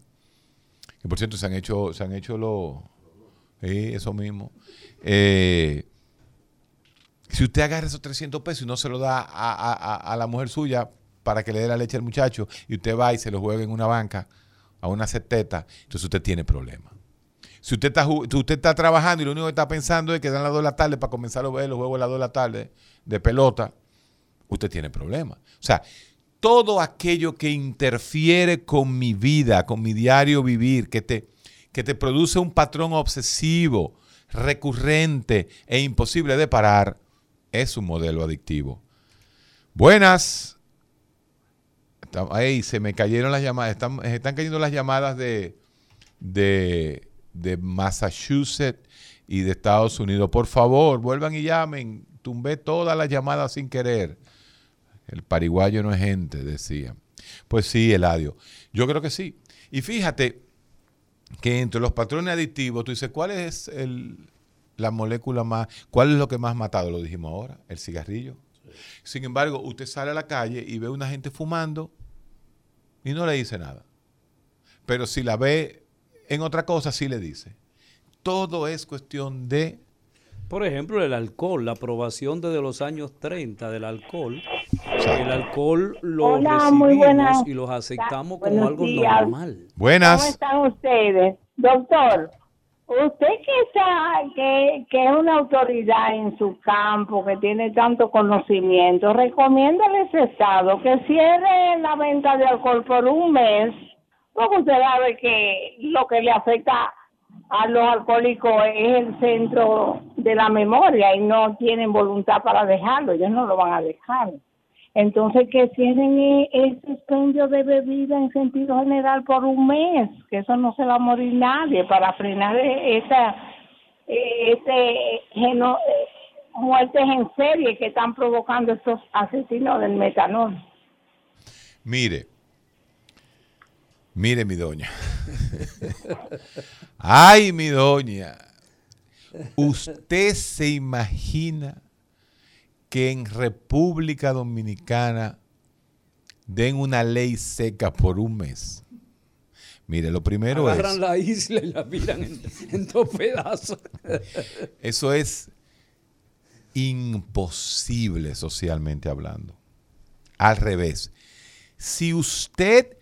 Que por cierto, se han hecho, se han hecho los... Sí, eso mismo. Eh, si usted agarra esos 300 pesos y no se lo da a, a, a, la mujer suya para que le dé la leche al muchacho y usted va y se lo juega en una banca, a una seteta, entonces usted tiene problemas. Si usted está, usted está trabajando y lo único que está pensando es que dan las 2 de la tarde para comenzar a ver los juegos a las 2 de la tarde de pelota, usted tiene problemas. O sea, todo aquello que interfiere con mi vida, con mi diario vivir, que te, que te produce un patrón obsesivo, recurrente e imposible de parar, es un modelo adictivo. Buenas. Ahí se me cayeron las llamadas. Están, están cayendo las llamadas de, de, de, Massachusetts y de Estados Unidos. Por favor, vuelvan y llamen. Tumbé todas las llamadas sin querer. El pariguayo no es gente, decía. Pues sí, Eladio. Yo creo que sí. Y fíjate que entre los patrones adictivos, tú dices, ¿cuál es el, la molécula más, cuál es lo que más matado? Lo dijimos ahora, el cigarrillo. Sin embargo, usted sale a la calle y ve a una gente fumando y no le dice nada. Pero si la ve en otra cosa, sí le dice. Todo es cuestión de... Por ejemplo, el alcohol, la aprobación desde los años 30 del alcohol. El alcohol lo Hola, recibimos buenas. y los aceptamos Buenos como algo días. normal. Buenas. ¿Cómo están ustedes? Doctor, usted que, está, que, que es una autoridad en su campo, que tiene tanto conocimiento, recomienda a ese Estado que cierre la venta de alcohol por un mes, porque usted sabe que lo que le afecta a los alcohólicos es el centro de la memoria y no tienen voluntad para dejarlo, ellos no lo van a dejar. Entonces que cierren e- ese expendio de bebida en sentido general por un mes, que eso no se va a morir nadie para frenar e- esa este geno- muertes en serie que están provocando estos asesinos del metanol. Mire, mire mi doña. (laughs) Ay, mi doña. ¿Usted se imagina que en República Dominicana den una ley seca por un mes? Mire, lo primero es... Agarran la isla y la miran en, en dos pedazos. (laughs) Eso es imposible socialmente hablando. Al revés, si usted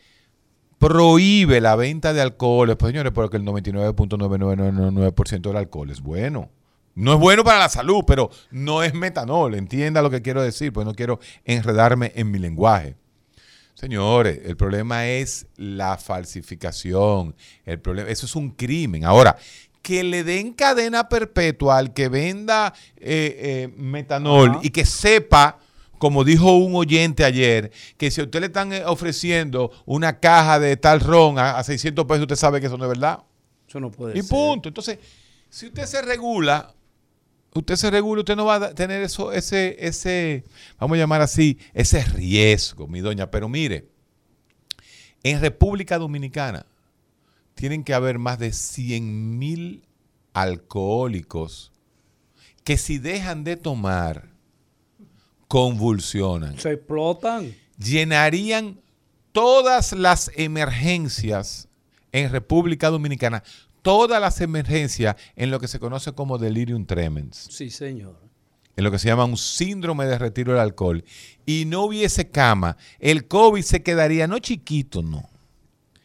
prohíbe la venta de alcoholes, pues señores, porque el 99.9999% del alcohol es bueno. No es bueno para la salud, pero no es metanol. Entienda lo que quiero decir, pues no quiero enredarme en mi lenguaje. Señores, el problema es la falsificación. El problema, eso es un crimen. Ahora, que le den cadena perpetua al que venda eh, eh, metanol y que sepa, como dijo un oyente ayer, que si a usted le están eh, ofreciendo una caja de tal ron a, a 600 pesos, usted sabe que eso no es verdad. Eso no puede Y ser. punto. Entonces, si usted se regula, usted se regula, usted no va a tener eso, ese, ese, vamos a llamar así, ese riesgo, mi doña. Pero mire, en República Dominicana tienen que haber más de 100 mil alcohólicos que si dejan de tomar, convulsionan. Se explotan. Llenarían todas las emergencias en República Dominicana, todas las emergencias en lo que se conoce como delirium tremens Sí, señor. en lo que se llama un síndrome de retiro del alcohol, y no hubiese cama, el COVID se quedaría, no chiquito, no.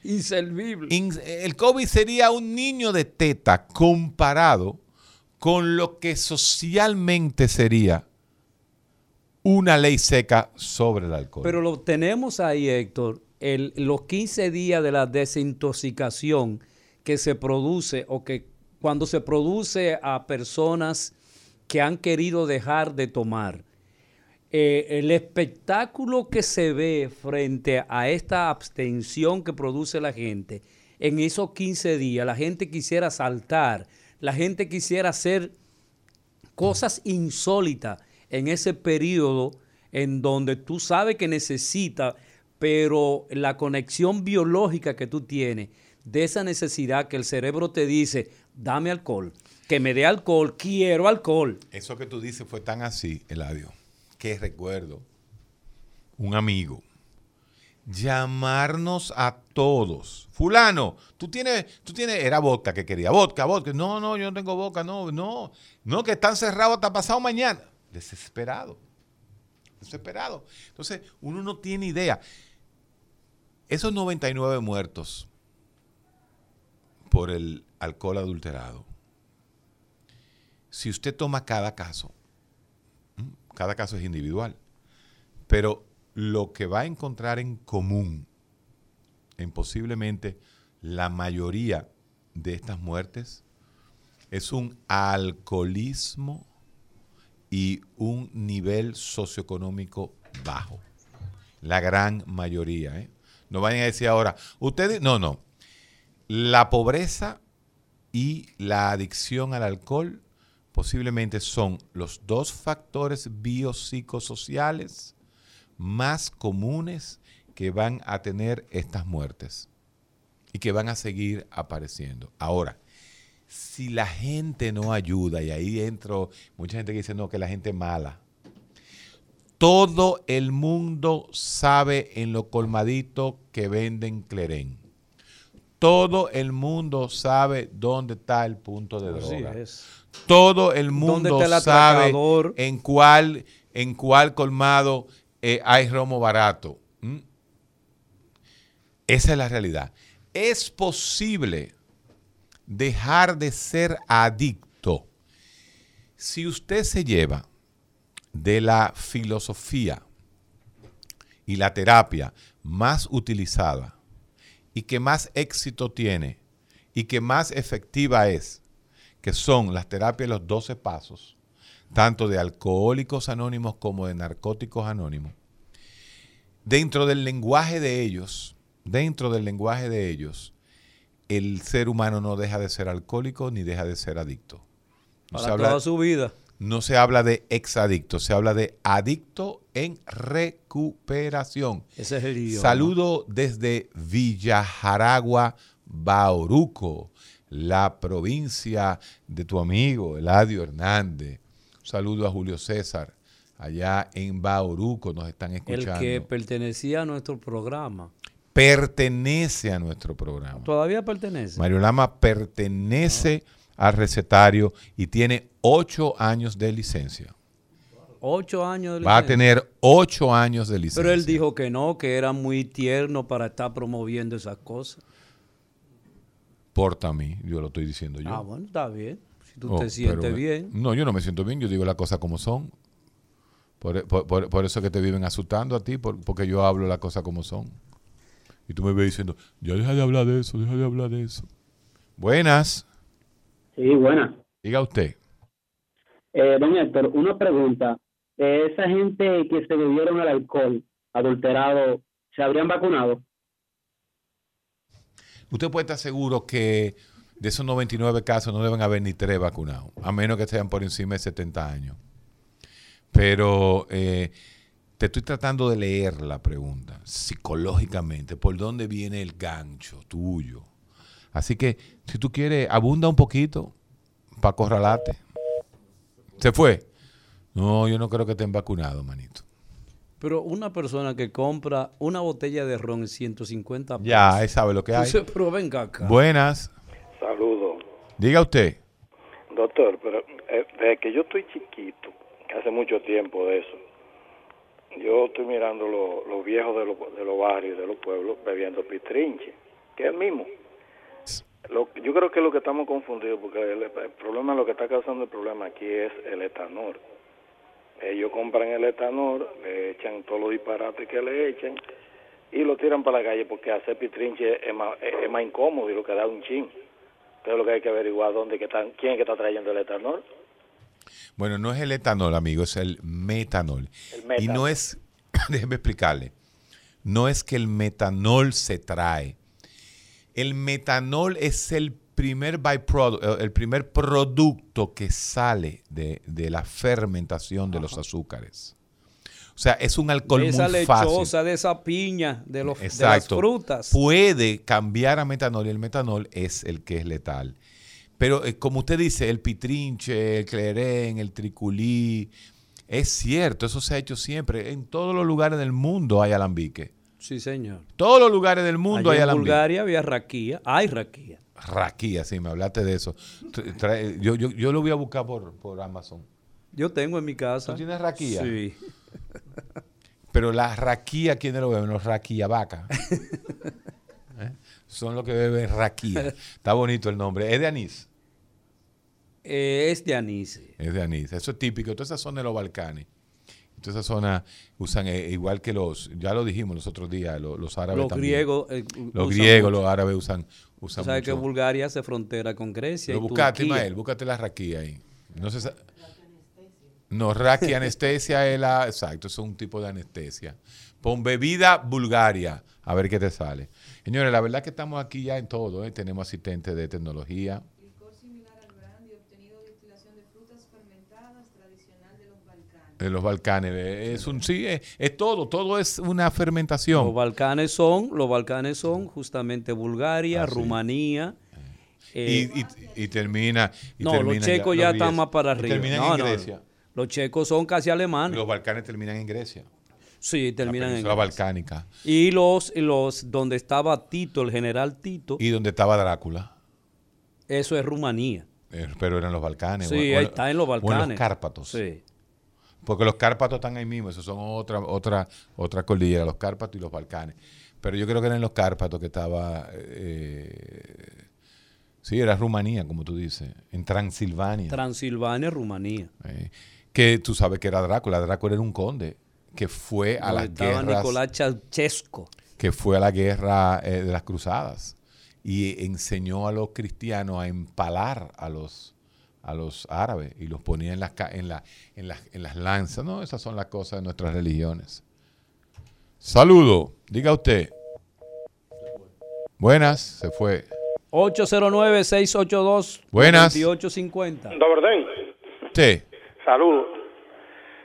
Inservible. In- el COVID sería un niño de teta comparado con lo que socialmente sería una ley seca sobre el alcohol. Pero lo tenemos ahí, Héctor, el, los 15 días de la desintoxicación que se produce o que cuando se produce a personas que han querido dejar de tomar. Eh, el espectáculo que se ve frente a esta abstención que produce la gente, en esos 15 días la gente quisiera saltar, la gente quisiera hacer cosas insólitas. en ese periodo en donde tú sabes que necesitas, pero la conexión biológica que tú tienes, de esa necesidad que el cerebro te dice, dame alcohol, que me dé alcohol, quiero alcohol. Eso que tú dices fue tan así, Eladio, que recuerdo un amigo llamarnos a todos. Fulano, tú tienes, tú tienes, era vodka que quería, vodka, vodka. No, no, yo no tengo vodka, no, no, no, que están cerrados hasta pasado mañana. Desesperado, desesperado. Entonces, uno no tiene idea. Esos 99 muertos por el alcohol adulterado, si usted toma cada caso, cada caso es individual, pero lo que va a encontrar en común en posiblemente la mayoría de estas muertes es un alcoholismo y un nivel socioeconómico bajo. La gran mayoría. ¿eh? No vayan a decir ahora, ustedes, no, no. La pobreza y la adicción al alcohol posiblemente son los dos factores biopsicosociales más comunes que van a tener estas muertes y que van a seguir apareciendo. Ahora, si la gente no ayuda, y ahí entro, mucha gente que dice, no, que la gente es mala. Todo el mundo sabe en lo colmadito que venden Clerén. Todo el mundo sabe dónde está el punto de droga. Todo el mundo sabe en cuál, en cuál colmado eh, hay romo barato. Esa es la realidad. Es posible dejar de ser adicto si usted se lleva de la filosofía y la terapia más utilizada y que más éxito tiene y que más efectiva es, que son las terapias de los 12 pasos, tanto de alcohólicos anónimos como de narcóticos anónimos, dentro del lenguaje de ellos, dentro del lenguaje de ellos, el ser humano no deja de ser alcohólico ni deja de ser adicto. No Para toda su vida. No se habla de exadicto, se habla de adicto en recuperación. Ese es el idioma. Saludo desde Villajaragua, Bauruco, la provincia de tu amigo Eladio Hernández. Saludo a Julio César, allá en Bauruco nos están escuchando. El que pertenecía a nuestro programa. Pertenece a nuestro programa. ¿Todavía pertenece? Mario Lama pertenece al recetario y tiene ocho años de licencia. Ocho años de licencia. Va a tener ocho años de licencia. Pero él dijo que no, que era muy tierno para estar promoviendo esas cosas. Porta a mí, yo lo estoy diciendo yo. Ah, bueno, está bien tú te sientes bien. No, yo no me siento bien, yo digo las cosas como son. Por, eso que te viven asustando a ti, porque yo hablo las cosas como son. Y tú me ves diciendo, ya deja de hablar de eso, deja de hablar de eso. Buenas. Sí, buenas. Diga usted. Eh, don Héctor, una pregunta. esa gente que se bebieron el alcohol adulterado, ¿se habrían vacunado? Usted puede estar seguro que de esos 99 casos no deben haber ni tres vacunados, a menos que sean por encima de 70 años. Pero eh, te estoy tratando de leer la pregunta psicológicamente, por dónde viene el gancho tuyo. Así que si tú quieres, abunda un poquito para corralarte. ¿Se fue? No, yo no creo que estén vacunados, manito. Pero una persona que compra una botella de ron en 150 pesos. Ya, él sabe lo que hay. Pero venga acá. Buenas. Saludos. Diga usted. Doctor, pero eh, desde que yo estoy chiquito, hace mucho tiempo de eso, yo estoy mirando los viejos de, de los barrios, de los pueblos, bebiendo pitrinche, que es el mismo. Yo creo que es lo que estamos confundidos, porque el, el, problema, lo que está causando el problema aquí es el etanol. Ellos compran el etanol, le echan todos los disparates que le echan y lo tiran para la calle porque hacer pitrinche es más, es, más incómodo y lo que da un chin es lo que hay que averiguar dónde que están, quién es que está trayendo el etanol. Bueno, no es el etanol, amigo, es el metanol. Y no es, (coughs) déjeme explicarle, no es que el metanol se trae. El metanol es el primer byproduct, el primer producto que sale de, de la fermentación de los azúcares. O sea, es un alcohol de esa muy fácil. lechosa, de esa piña, de, los, de las frutas. Puede cambiar a metanol y el metanol es el que es letal. Pero eh, como usted dice, el pitrinche, el clerén, el triculí, es cierto, eso se ha hecho siempre. En todos los lugares del mundo hay alambique. Sí, señor. Todos los lugares del mundo Allá hay en alambique. Bulgaria había raquía. Hay raquía. Raquía, sí, me hablaste de eso. Trae- yo, yo, yo lo voy a buscar por, por Amazon. Yo tengo en mi casa. ¿Tú tienes raquía? Sí. (laughs) Pero la raquía, ¿quiénes lo beben? Los raquía vaca. (laughs) ¿Eh? Son los que beben raquía. Está bonito el nombre. Es de anís. Eh, es de anís. Es de anís. Eso es típico. Toda esa zona de los Balcanes. Toda esa zona usan eh, igual que los, ya lo dijimos los otros días, los, los árabes Los también. griegos, eh, los griegos, mucho. los árabes usan, usan Sabes que. Bulgaria hace frontera con Grecia. Lo y buscaste, Turquía. Ismael, búscate la raquía ahí. No se No, raquia anestesia es la. Exacto, es un tipo de anestesia. Pon bebida Bulgaria, a ver qué te sale. Señores, la verdad que estamos aquí ya en todo. ¿eh? Tenemos asistentes de tecnología. De los Balcanes. Es un, sí, es, es todo, todo es una fermentación. Los Balcanes son, los Balcanes son justamente Bulgaria, Ah. Rumanía. Y, eh, y- y termina. y no, termina los checos ya, están más para arriba. Terminan No, en no, Grecia. Los checos son casi alemanes. Los Balcanes terminan en Grecia. Sí, terminan en península Grecia. balcánica. Y los, y los donde estaba Tito, el general Tito, Y donde estaba Drácula. eso es Rumanía. Eh, pero eran los Balcanes. Sí, está en los o en Balcanes. los Cárpatos. Sí. Porque los Cárpatos están ahí mismo, esos son otra, otra, otra cordillera, los Cárpatos y los Balcanes. Pero yo creo que eran los Cárpatos que estaba. eh, sí, era Rumanía, como tú dices, en Transilvania. Transilvania, Rumanía. eh, que tú sabes que era Drácula. Drácula era un conde que fue a estaba guerras. Nicolás Ceausescu. que fue a la guerra eh, de las cruzadas y enseñó a los cristianos a empalar a los a los árabes y los ponía en las ca- en la, en las en las lanzas no esas son las cosas de nuestras religiones saludo diga usted buenas se fue 809-682-2850. Buenas. 2850. Doberdén, sí saludos.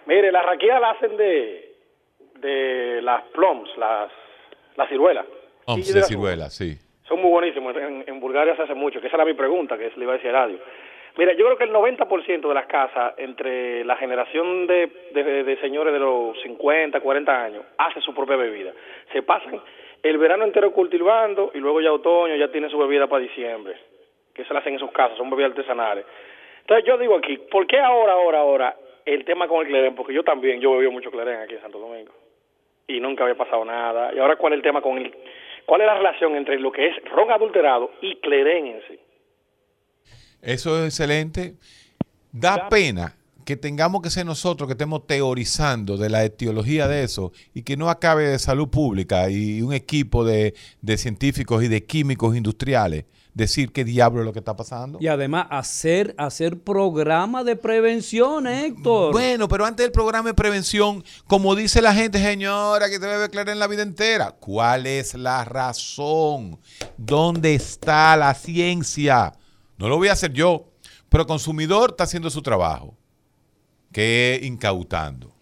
Mire, la raquía la hacen de, de las plums, las, las ciruelas. De las ciruela sí Son muy buenísimos. En, en Bulgaria se hace mucho, que esa era mi pregunta, que le iba a decir a radio. Mira, yo creo que el 90% de las casas, entre la generación de, señores de los 50, 40 años, hace su propia bebida. Se pasan el verano entero cultivando y luego ya otoño ya tienen su bebida para diciembre, que se la hacen en sus casas, son bebidas artesanales. Entonces yo digo aquí, ¿por qué ahora, ahora, ahora el tema con el clerén? Porque yo también, yo bebí mucho clerén aquí en Santo Domingo y nunca había pasado nada. Y ahora, ¿cuál es el tema con el... ¿Cuál es la relación entre lo que es ron adulterado y clerén en sí? Eso es excelente. Da pena que tengamos que ser nosotros que estemos teorizando de la etiología de eso y que no acabe de salud pública y un equipo de, de científicos y de químicos industriales decir qué diablo es lo que está pasando. Y además hacer, hacer programa de prevención, Héctor. Bueno, pero antes del programa de prevención, como dice la gente, señora, que debe declarar en la vida entera, ¿cuál es la razón? ¿Dónde está la ciencia? No lo voy a hacer yo, pero consumidor está haciendo su trabajo, que es incautando.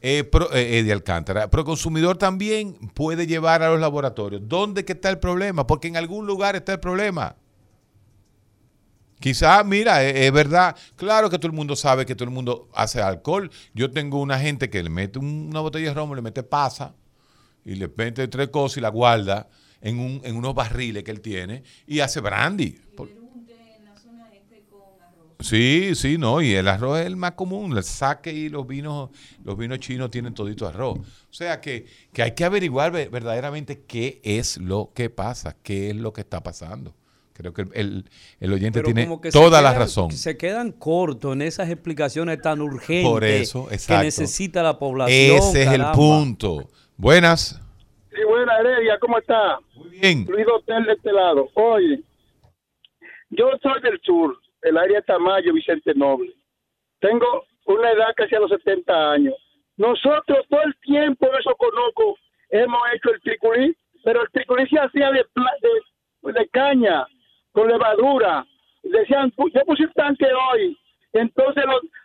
Eh, pro- eh, Eddie Alcántara, pero consumidor también puede llevar a los laboratorios. ¿Dónde que está el problema? Porque en algún lugar está el problema. Quizás, mira, es, es verdad, claro que todo el mundo sabe que todo el mundo hace alcohol. Yo tengo una gente que le mete un- una botella de romo, le mete pasa y le mete tres cosas y la guarda en, un, en unos barriles que él tiene y hace brandy. Sí, sí, no, y el arroz es el más común, el saque y los vinos, los vinos chinos tienen todito arroz. O sea que, que hay que averiguar ve- verdaderamente qué es lo que pasa, qué es lo que está pasando. Creo que el, el- oyente Pero tiene como que se toda la razón. Se quedan cortos en esas explicaciones tan urgentes Por eso, que necesita la población. Ese es el punto. Buenas. Sí, buena Heredia, ¿cómo está? Muy bien. Luis Hotel de este lado. Oye, yo soy del sur, el área Tamayo, Vicente Noble. Tengo una edad casi a los 70 años. Nosotros todo el tiempo, eso conozco, hemos hecho el triculí, pero el triculí se hacía de, de, de caña. con levadura. Decían, yo puse un tanque hoy. Entonces,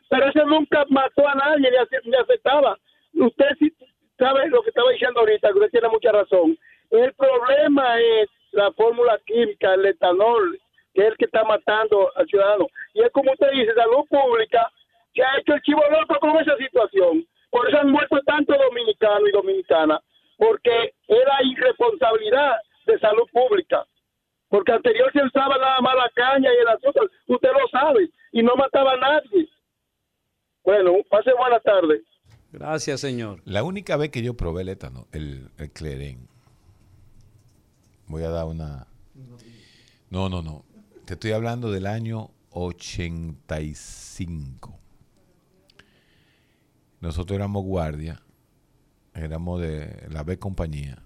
pero ese nunca mató a nadie ni, aceptaba. Usted sí sabe lo que estaba diciendo ahorita, usted tiene mucha razón. El problema es la fórmula química, el etanol, es el que está matando al ciudadano. Y es como usted dice, salud pública se ha hecho el chivo loco con esa situación. Por eso han muerto tantos dominicanos y dominicanas, porque era irresponsabilidad de salud pública. Porque anterior se usaba nada más la caña y el azúcar, usted lo sabe, y no mataba a nadie. Bueno, pase buena tarde. Gracias, señor. La única vez que yo probé el étano, el, el cleren, voy a dar una... No, no, no. Te estoy hablando del año 85. Nosotros éramos guardia, éramos de la B compañía.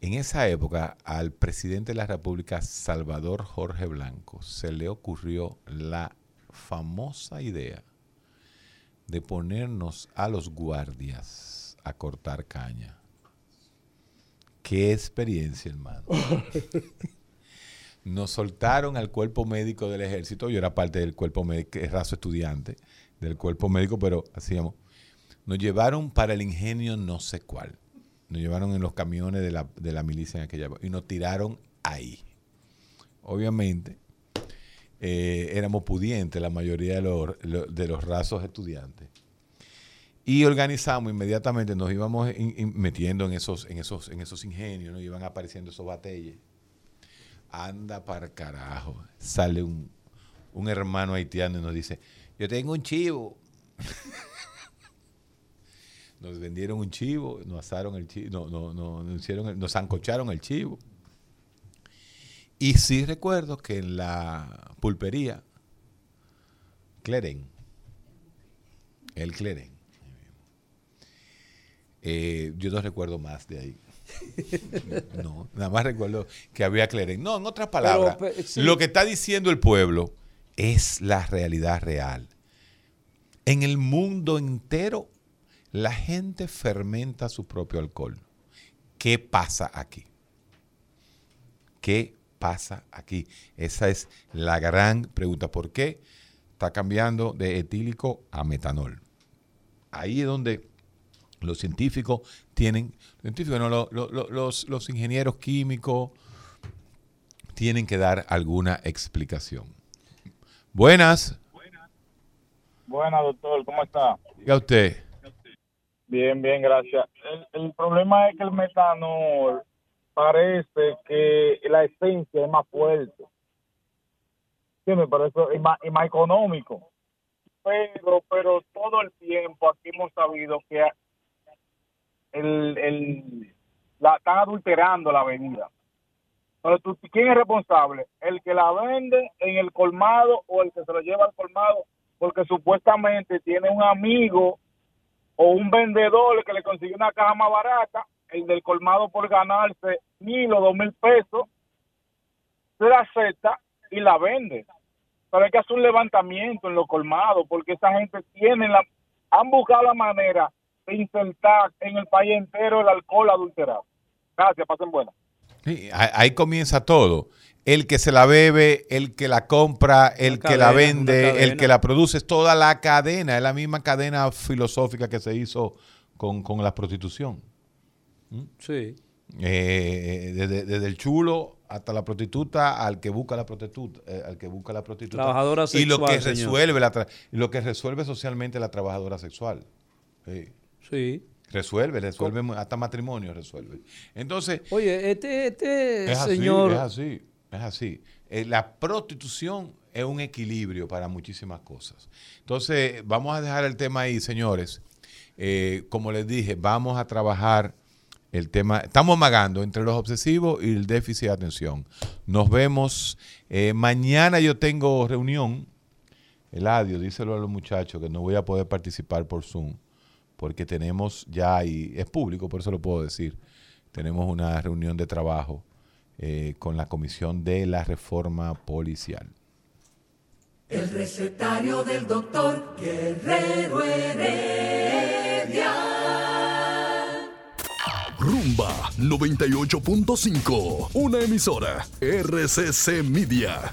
En esa época, al presidente de la República, Salvador Jorge Blanco, se le ocurrió la famosa idea de ponernos a los guardias a cortar caña. Qué experiencia, hermano. (laughs) Nos soltaron al cuerpo médico del ejército. Yo era parte del cuerpo médico, raso estudiante del cuerpo médico, pero hacíamos. Nos llevaron para el ingenio no sé cuál. Nos llevaron en los camiones de la, de la milicia en aquella y nos tiraron ahí. Obviamente, eh, éramos pudientes la mayoría de los, de los rasos estudiantes. Y organizamos inmediatamente, nos íbamos metiendo en esos, en, esos, en esos ingenios, nos iban apareciendo esos batalles. Anda para carajo. Sale un, un hermano haitiano y nos dice, yo tengo un chivo. (laughs) nos vendieron un chivo, nos asaron el chivo, no, no, nos, hicieron, nos zancocharon el chivo. Y sí recuerdo que en la pulpería, Cleren, el Cleren, eh, yo no recuerdo más de ahí. (laughs) no, nada más recuerdo que había Cleren. No, en otras palabras, lo que está diciendo el pueblo es la realidad real. En el mundo entero, la gente fermenta su propio alcohol. ¿Qué pasa aquí? ¿Qué pasa aquí? Esa es la gran pregunta. ¿Por qué está cambiando de etílico a metanol? Ahí es donde los científicos tienen, científicos, los, los ingenieros químicos tienen que dar alguna explicación. Buenas. Buenas, doctor, ¿cómo está? Diga usted. Bien, bien, gracias. El, problema es que el metanol parece que la esencia es más fuerte. Sí, me parece es más, es más económico. Pero, pero todo el tiempo aquí hemos sabido que el, el, la están adulterando la bebida. ¿quién es responsable? ¿El que la vende en el colmado o el que se lo lleva al colmado? Porque supuestamente tiene un amigo o un vendedor que le consigue una caja más barata, el del colmado por ganarse mil o dos mil pesos, se la acepta y la vende. Pero hay que hacer un levantamiento en los colmados porque esa gente tiene la, han buscado la manera de insertar en el país entero el alcohol adulterado. Gracias, pasen buenas ahí comienza todo. El que se la bebe, el que la compra, el que la vende, el que la produce, es toda la cadena, es la misma cadena filosófica que se hizo con, la prostitución. ¿Mm? Sí. Eh, desde, el chulo hasta la prostituta al que busca la prostituta, eh, al que busca la prostituta. Trabajadora sexual. Y lo que resuelve la lo que resuelve socialmente la trabajadora sexual. sí. Resuelve, resuelve, hasta matrimonio resuelve. Entonces. Oye, este, este es señor. es así, es así. Eh, la prostitución es un equilibrio para muchísimas cosas. Entonces, vamos a dejar el tema ahí, señores. Eh, como les dije, vamos a trabajar el tema. Estamos magando entre los obsesivos y el déficit de atención. Nos vemos. Eh, mañana yo tengo reunión. El adiós, díselo a los muchachos que no voy a poder participar por Zoom porque tenemos ya, y es público, por eso lo puedo decir, tenemos una reunión de trabajo eh, con la Comisión de la Reforma Policial. El recetario del doctor Guerrero Heredia. Rumba 98.5, una emisora RCC Media.